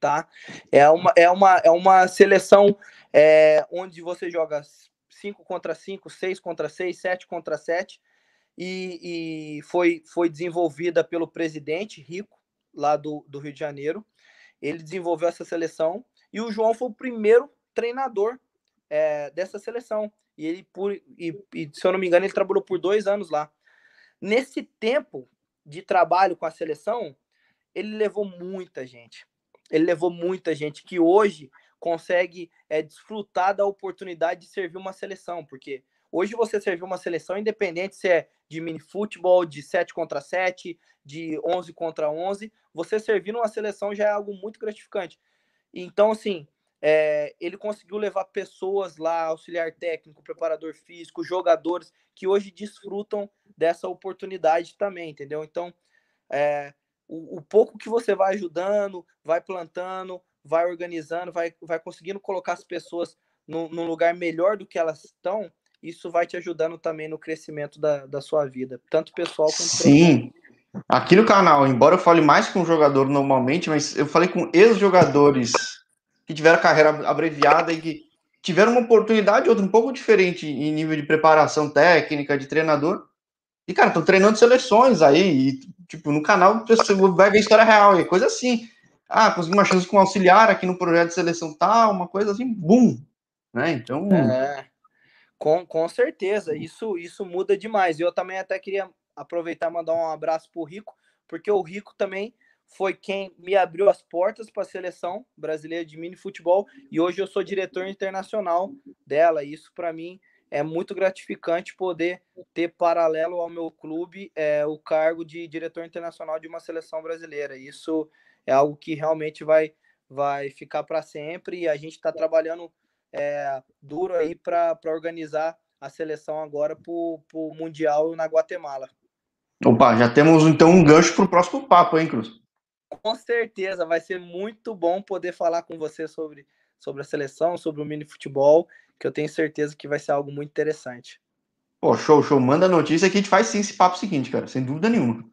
Tá? É uma, é uma, é uma seleção é, onde você joga 5 contra 5, 6 contra 6, 7 contra 7, e, e, foi, foi desenvolvida pelo presidente Rico, lá do, do Rio de Janeiro. Ele desenvolveu essa seleção e o João foi o primeiro treinador é, dessa seleção. E ele, por, e, e, se eu não me engano, ele trabalhou por dois anos lá. Nesse tempo de trabalho com a seleção, ele levou muita gente. Ele levou muita gente que hoje consegue é, desfrutar da oportunidade de servir uma seleção, porque hoje você servir uma seleção, independente se é de mini futebol, de 7 contra 7, de 11 contra 11, você servir uma seleção já é algo muito gratificante. Então, assim, é, ele conseguiu levar pessoas lá, auxiliar técnico, preparador físico, jogadores que hoje desfrutam dessa oportunidade também, entendeu? Então, é, o, o pouco que você vai ajudando, vai plantando, vai organizando, vai, vai conseguindo colocar as pessoas num lugar melhor do que elas estão, isso vai te ajudando também no crescimento da, da sua vida, tanto pessoal quanto Sim. Aqui no canal, embora eu fale mais com jogador normalmente, mas eu falei com ex-jogadores que tiveram carreira abreviada e que tiveram uma oportunidade, outra um pouco diferente em nível de preparação técnica, de treinador. E, cara, estão treinando seleções aí, e, tipo, no canal você vai ver história real, e coisa assim. Ah, consegui uma chance com auxiliar aqui no projeto de seleção tal, uma coisa assim, bum! Né? Então. É, com, com certeza, isso, isso muda demais. Eu também até queria aproveitar e mandar um abraço pro Rico, porque o Rico também foi quem me abriu as portas para a seleção brasileira de mini futebol e hoje eu sou diretor internacional dela. Isso para mim é muito gratificante poder ter paralelo ao meu clube é, o cargo de diretor internacional de uma seleção brasileira. Isso é algo que realmente vai vai ficar para sempre e a gente está trabalhando é, duro aí para organizar a seleção agora para o Mundial na Guatemala. Opa, já temos então um gancho para o próximo papo, hein, Cruz? Com certeza, vai ser muito bom poder falar com você sobre, sobre a seleção, sobre o mini futebol, que eu tenho certeza que vai ser algo muito interessante. Pô, show, show. Manda a notícia que a gente faz sim esse papo seguinte, cara, sem dúvida nenhuma.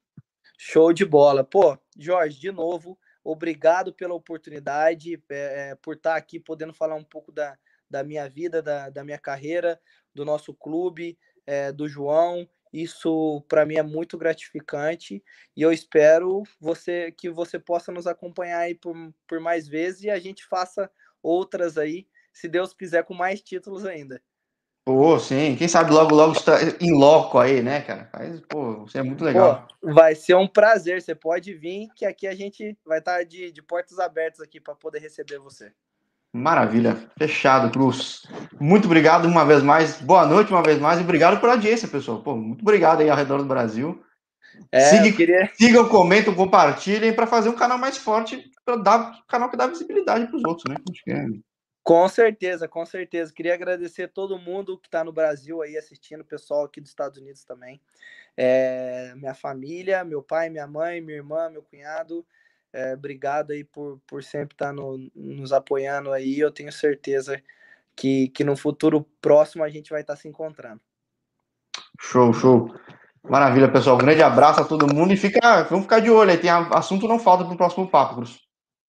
Show de bola. Pô, Jorge, de novo, obrigado pela oportunidade, é, é, por estar aqui podendo falar um pouco da, da minha vida, da, da minha carreira, do nosso clube, é, do João isso para mim é muito gratificante e eu espero você que você possa nos acompanhar aí por, por mais vezes e a gente faça outras aí, se Deus quiser, com mais títulos ainda. Pô, sim, quem sabe logo, logo está em loco aí, né, cara? Mas, pô, você é muito legal. Pô, vai ser um prazer, você pode vir, que aqui a gente vai estar de, de portas abertas aqui para poder receber você. Maravilha, fechado, Cruz. Muito obrigado uma vez mais, boa noite uma vez mais e obrigado pela audiência, pessoal. Pô, muito obrigado aí ao redor do Brasil. É, Siga, queria... Sigam, comentem, compartilhem para fazer um canal mais forte, para dar um canal que dá visibilidade para os outros, né? Com certeza, com certeza. Queria agradecer todo mundo que está no Brasil aí assistindo, o pessoal aqui dos Estados Unidos também. É, minha família, meu pai, minha mãe, minha irmã, meu cunhado. É, obrigado aí por, por sempre estar tá no, nos apoiando aí. Eu tenho certeza que, que no futuro próximo a gente vai estar tá se encontrando. Show, show. Maravilha, pessoal. Um grande abraço a todo mundo e fica, vamos ficar de olho aí. Tem assunto não falta para o próximo papo, Cruz.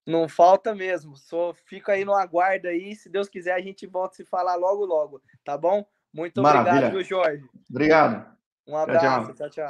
Não falta mesmo. Só fica aí no aguardo aí. Se Deus quiser, a gente volta a se falar logo, logo. Tá bom? Muito Maravilha. obrigado, Jorge. Obrigado. Um abraço. tchau. tchau. tchau.